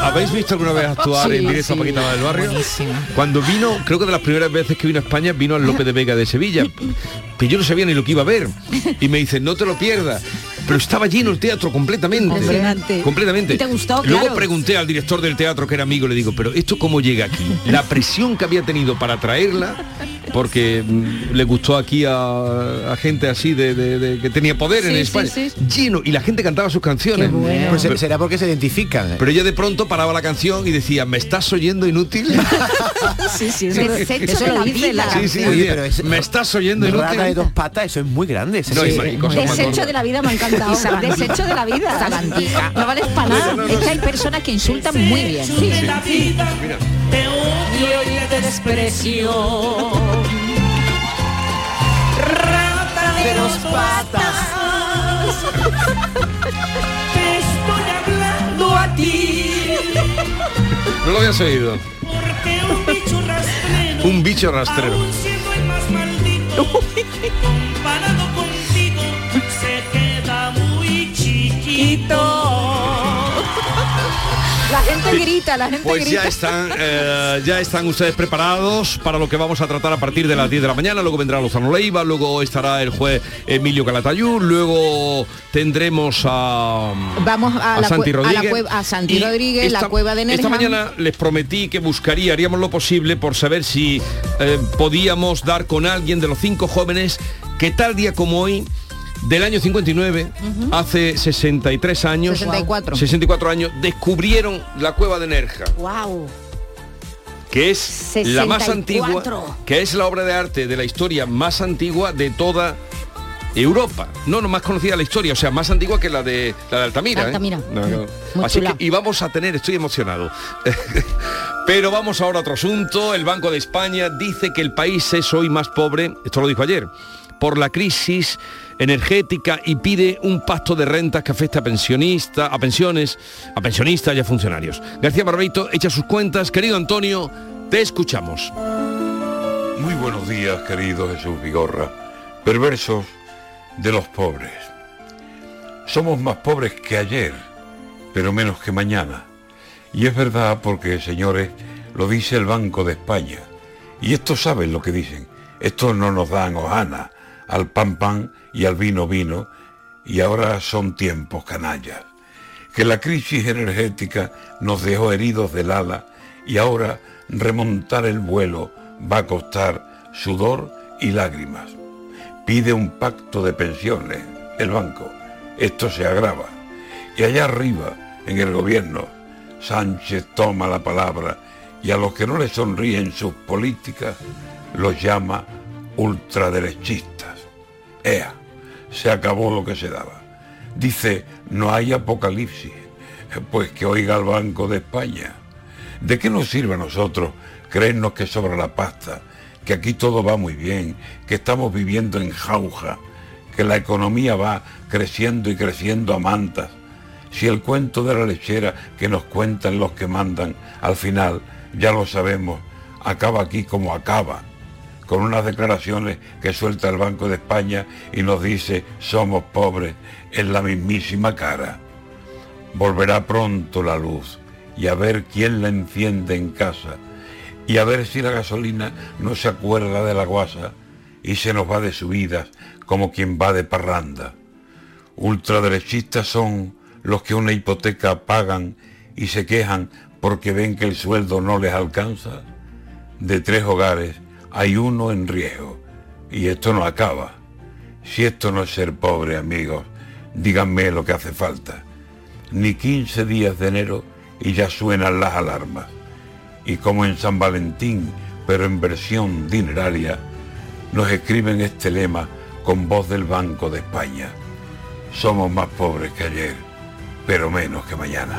¿Habéis visto alguna vez actuar Sí, en directo sí. a Paquita del Barrio? Buenísimo. Cuando vino, creo que de las primeras veces que vino a España, vino al López de Vega de Sevilla. Que yo no sabía ni lo que iba a ver. Y me dice, no te lo pierdas. Pero estaba lleno el teatro completamente. Impresionante. Completamente. ¿Y te gustó? Luego Claro. pregunté al director del teatro, que era amigo, le digo, pero ¿esto cómo llega aquí? La presión que había tenido para traerla, porque mm, le gustó aquí a, a gente así de, de- de- que tenía poder en España. sí, sí. Lleno. Y la gente cantaba sus canciones. Pues Pero- será porque se identifican. pero ella de pronto paraba la canción y decía, ¿me estás oyendo inútil? Sí, sí, eso, Desecho eso de lo la dice vida. la Sí, sí, canción. Oye, decía, pero es- ¿me estás oyendo inútil? Rata de dos patas, eso es muy grande. ese No, y- Desecho de la vida me ha encantado. Desecho de la vida. No vales para nada. Es que hay personas que insultan muy bien. De Te odio y te desprecio. Rata de dos patas. Te estoy hablando a ti. No lo habías oído. Porque un bicho rastrero Un bicho rastrero. Aún siendo el más maldito Comparado contigo Se queda muy chiquito La gente grita, la gente Pues grita. ya están, eh, ya están ustedes preparados para lo que vamos a tratar a partir de las 10 de la mañana. Luego vendrá Lozano Leiva, luego estará el juez Emilio Calatayud, luego tendremos a, Vamos a, a la, Santi cue- a la Rodríguez. a Santi Rodríguez, esta- la cueva de Esta Nerja. mañana les prometí que buscaría, haríamos lo posible por saber si eh, podíamos dar con alguien de los cinco jóvenes que tal día como hoy del año 59, hace 63 años, 64. 64 años, descubrieron la cueva de Nerja Wow. que es la más 64. antigua, que es la obra de arte de la historia más antigua de toda Europa. No, no más conocida la historia, o sea, más antigua que la de la de Altamira. ¿eh? Altamira. No, no. Muy Así chula. que y vamos a tener, estoy emocionado. Pero vamos ahora a otro asunto. El Banco de España dice que el país es hoy más pobre, esto lo dijo ayer, por la crisis energética y pide un pacto de rentas que afecte a pensionistas, a pensiones, a pensionistas y a funcionarios. García Barbeito echa sus cuentas. Querido Antonio, te escuchamos. Muy buenos días, querido Jesús Vigorra, perversos de los pobres. Somos más pobres que ayer, pero menos que mañana. Y es verdad porque, señores, lo dice el Banco de España. Y estos saben lo que dicen. Estos no nos dan hojana al pan pan y al vino vino. Y ahora son tiempos canallas. Que la crisis energética nos dejó heridos del ala y ahora remontar el vuelo va a costar sudor y lágrimas. Pide un pacto de pensiones, el banco. Esto se agrava. Y allá arriba, en el gobierno, Sánchez toma la palabra y a los que no le sonríen sus políticas los llama ultraderechistas. Ea, se acabó lo que se daba. Dice, no hay apocalipsis. Pues que oiga el Banco de España. ¿De qué nos sirve a nosotros creernos que sobra la pasta, que aquí todo va muy bien, que estamos viviendo en jauja, que la economía va creciendo y creciendo a mantas? Si el cuento de la lechera que nos cuentan los que mandan, al final, ya lo sabemos, acaba aquí como acaba. Con unas declaraciones que suelta el Banco de España y nos dice somos pobres en la mismísima cara. Volverá pronto la luz y a ver quién la enciende en casa y a ver si la gasolina no se acuerda de la guasa y se nos va de subidas como quien va de parranda. Ultraderechistas son los que una hipoteca pagan y se quejan porque ven que el sueldo no les alcanza. De tres hogares hay uno en riesgo y esto no acaba. Si esto no es ser pobre, amigos, díganme lo que hace falta. Ni 15 días de enero y ya suenan las alarmas. Y como en San Valentín, pero en versión dineraria, nos escriben este lema con voz del Banco de España. Somos más pobres que ayer, pero menos que mañana.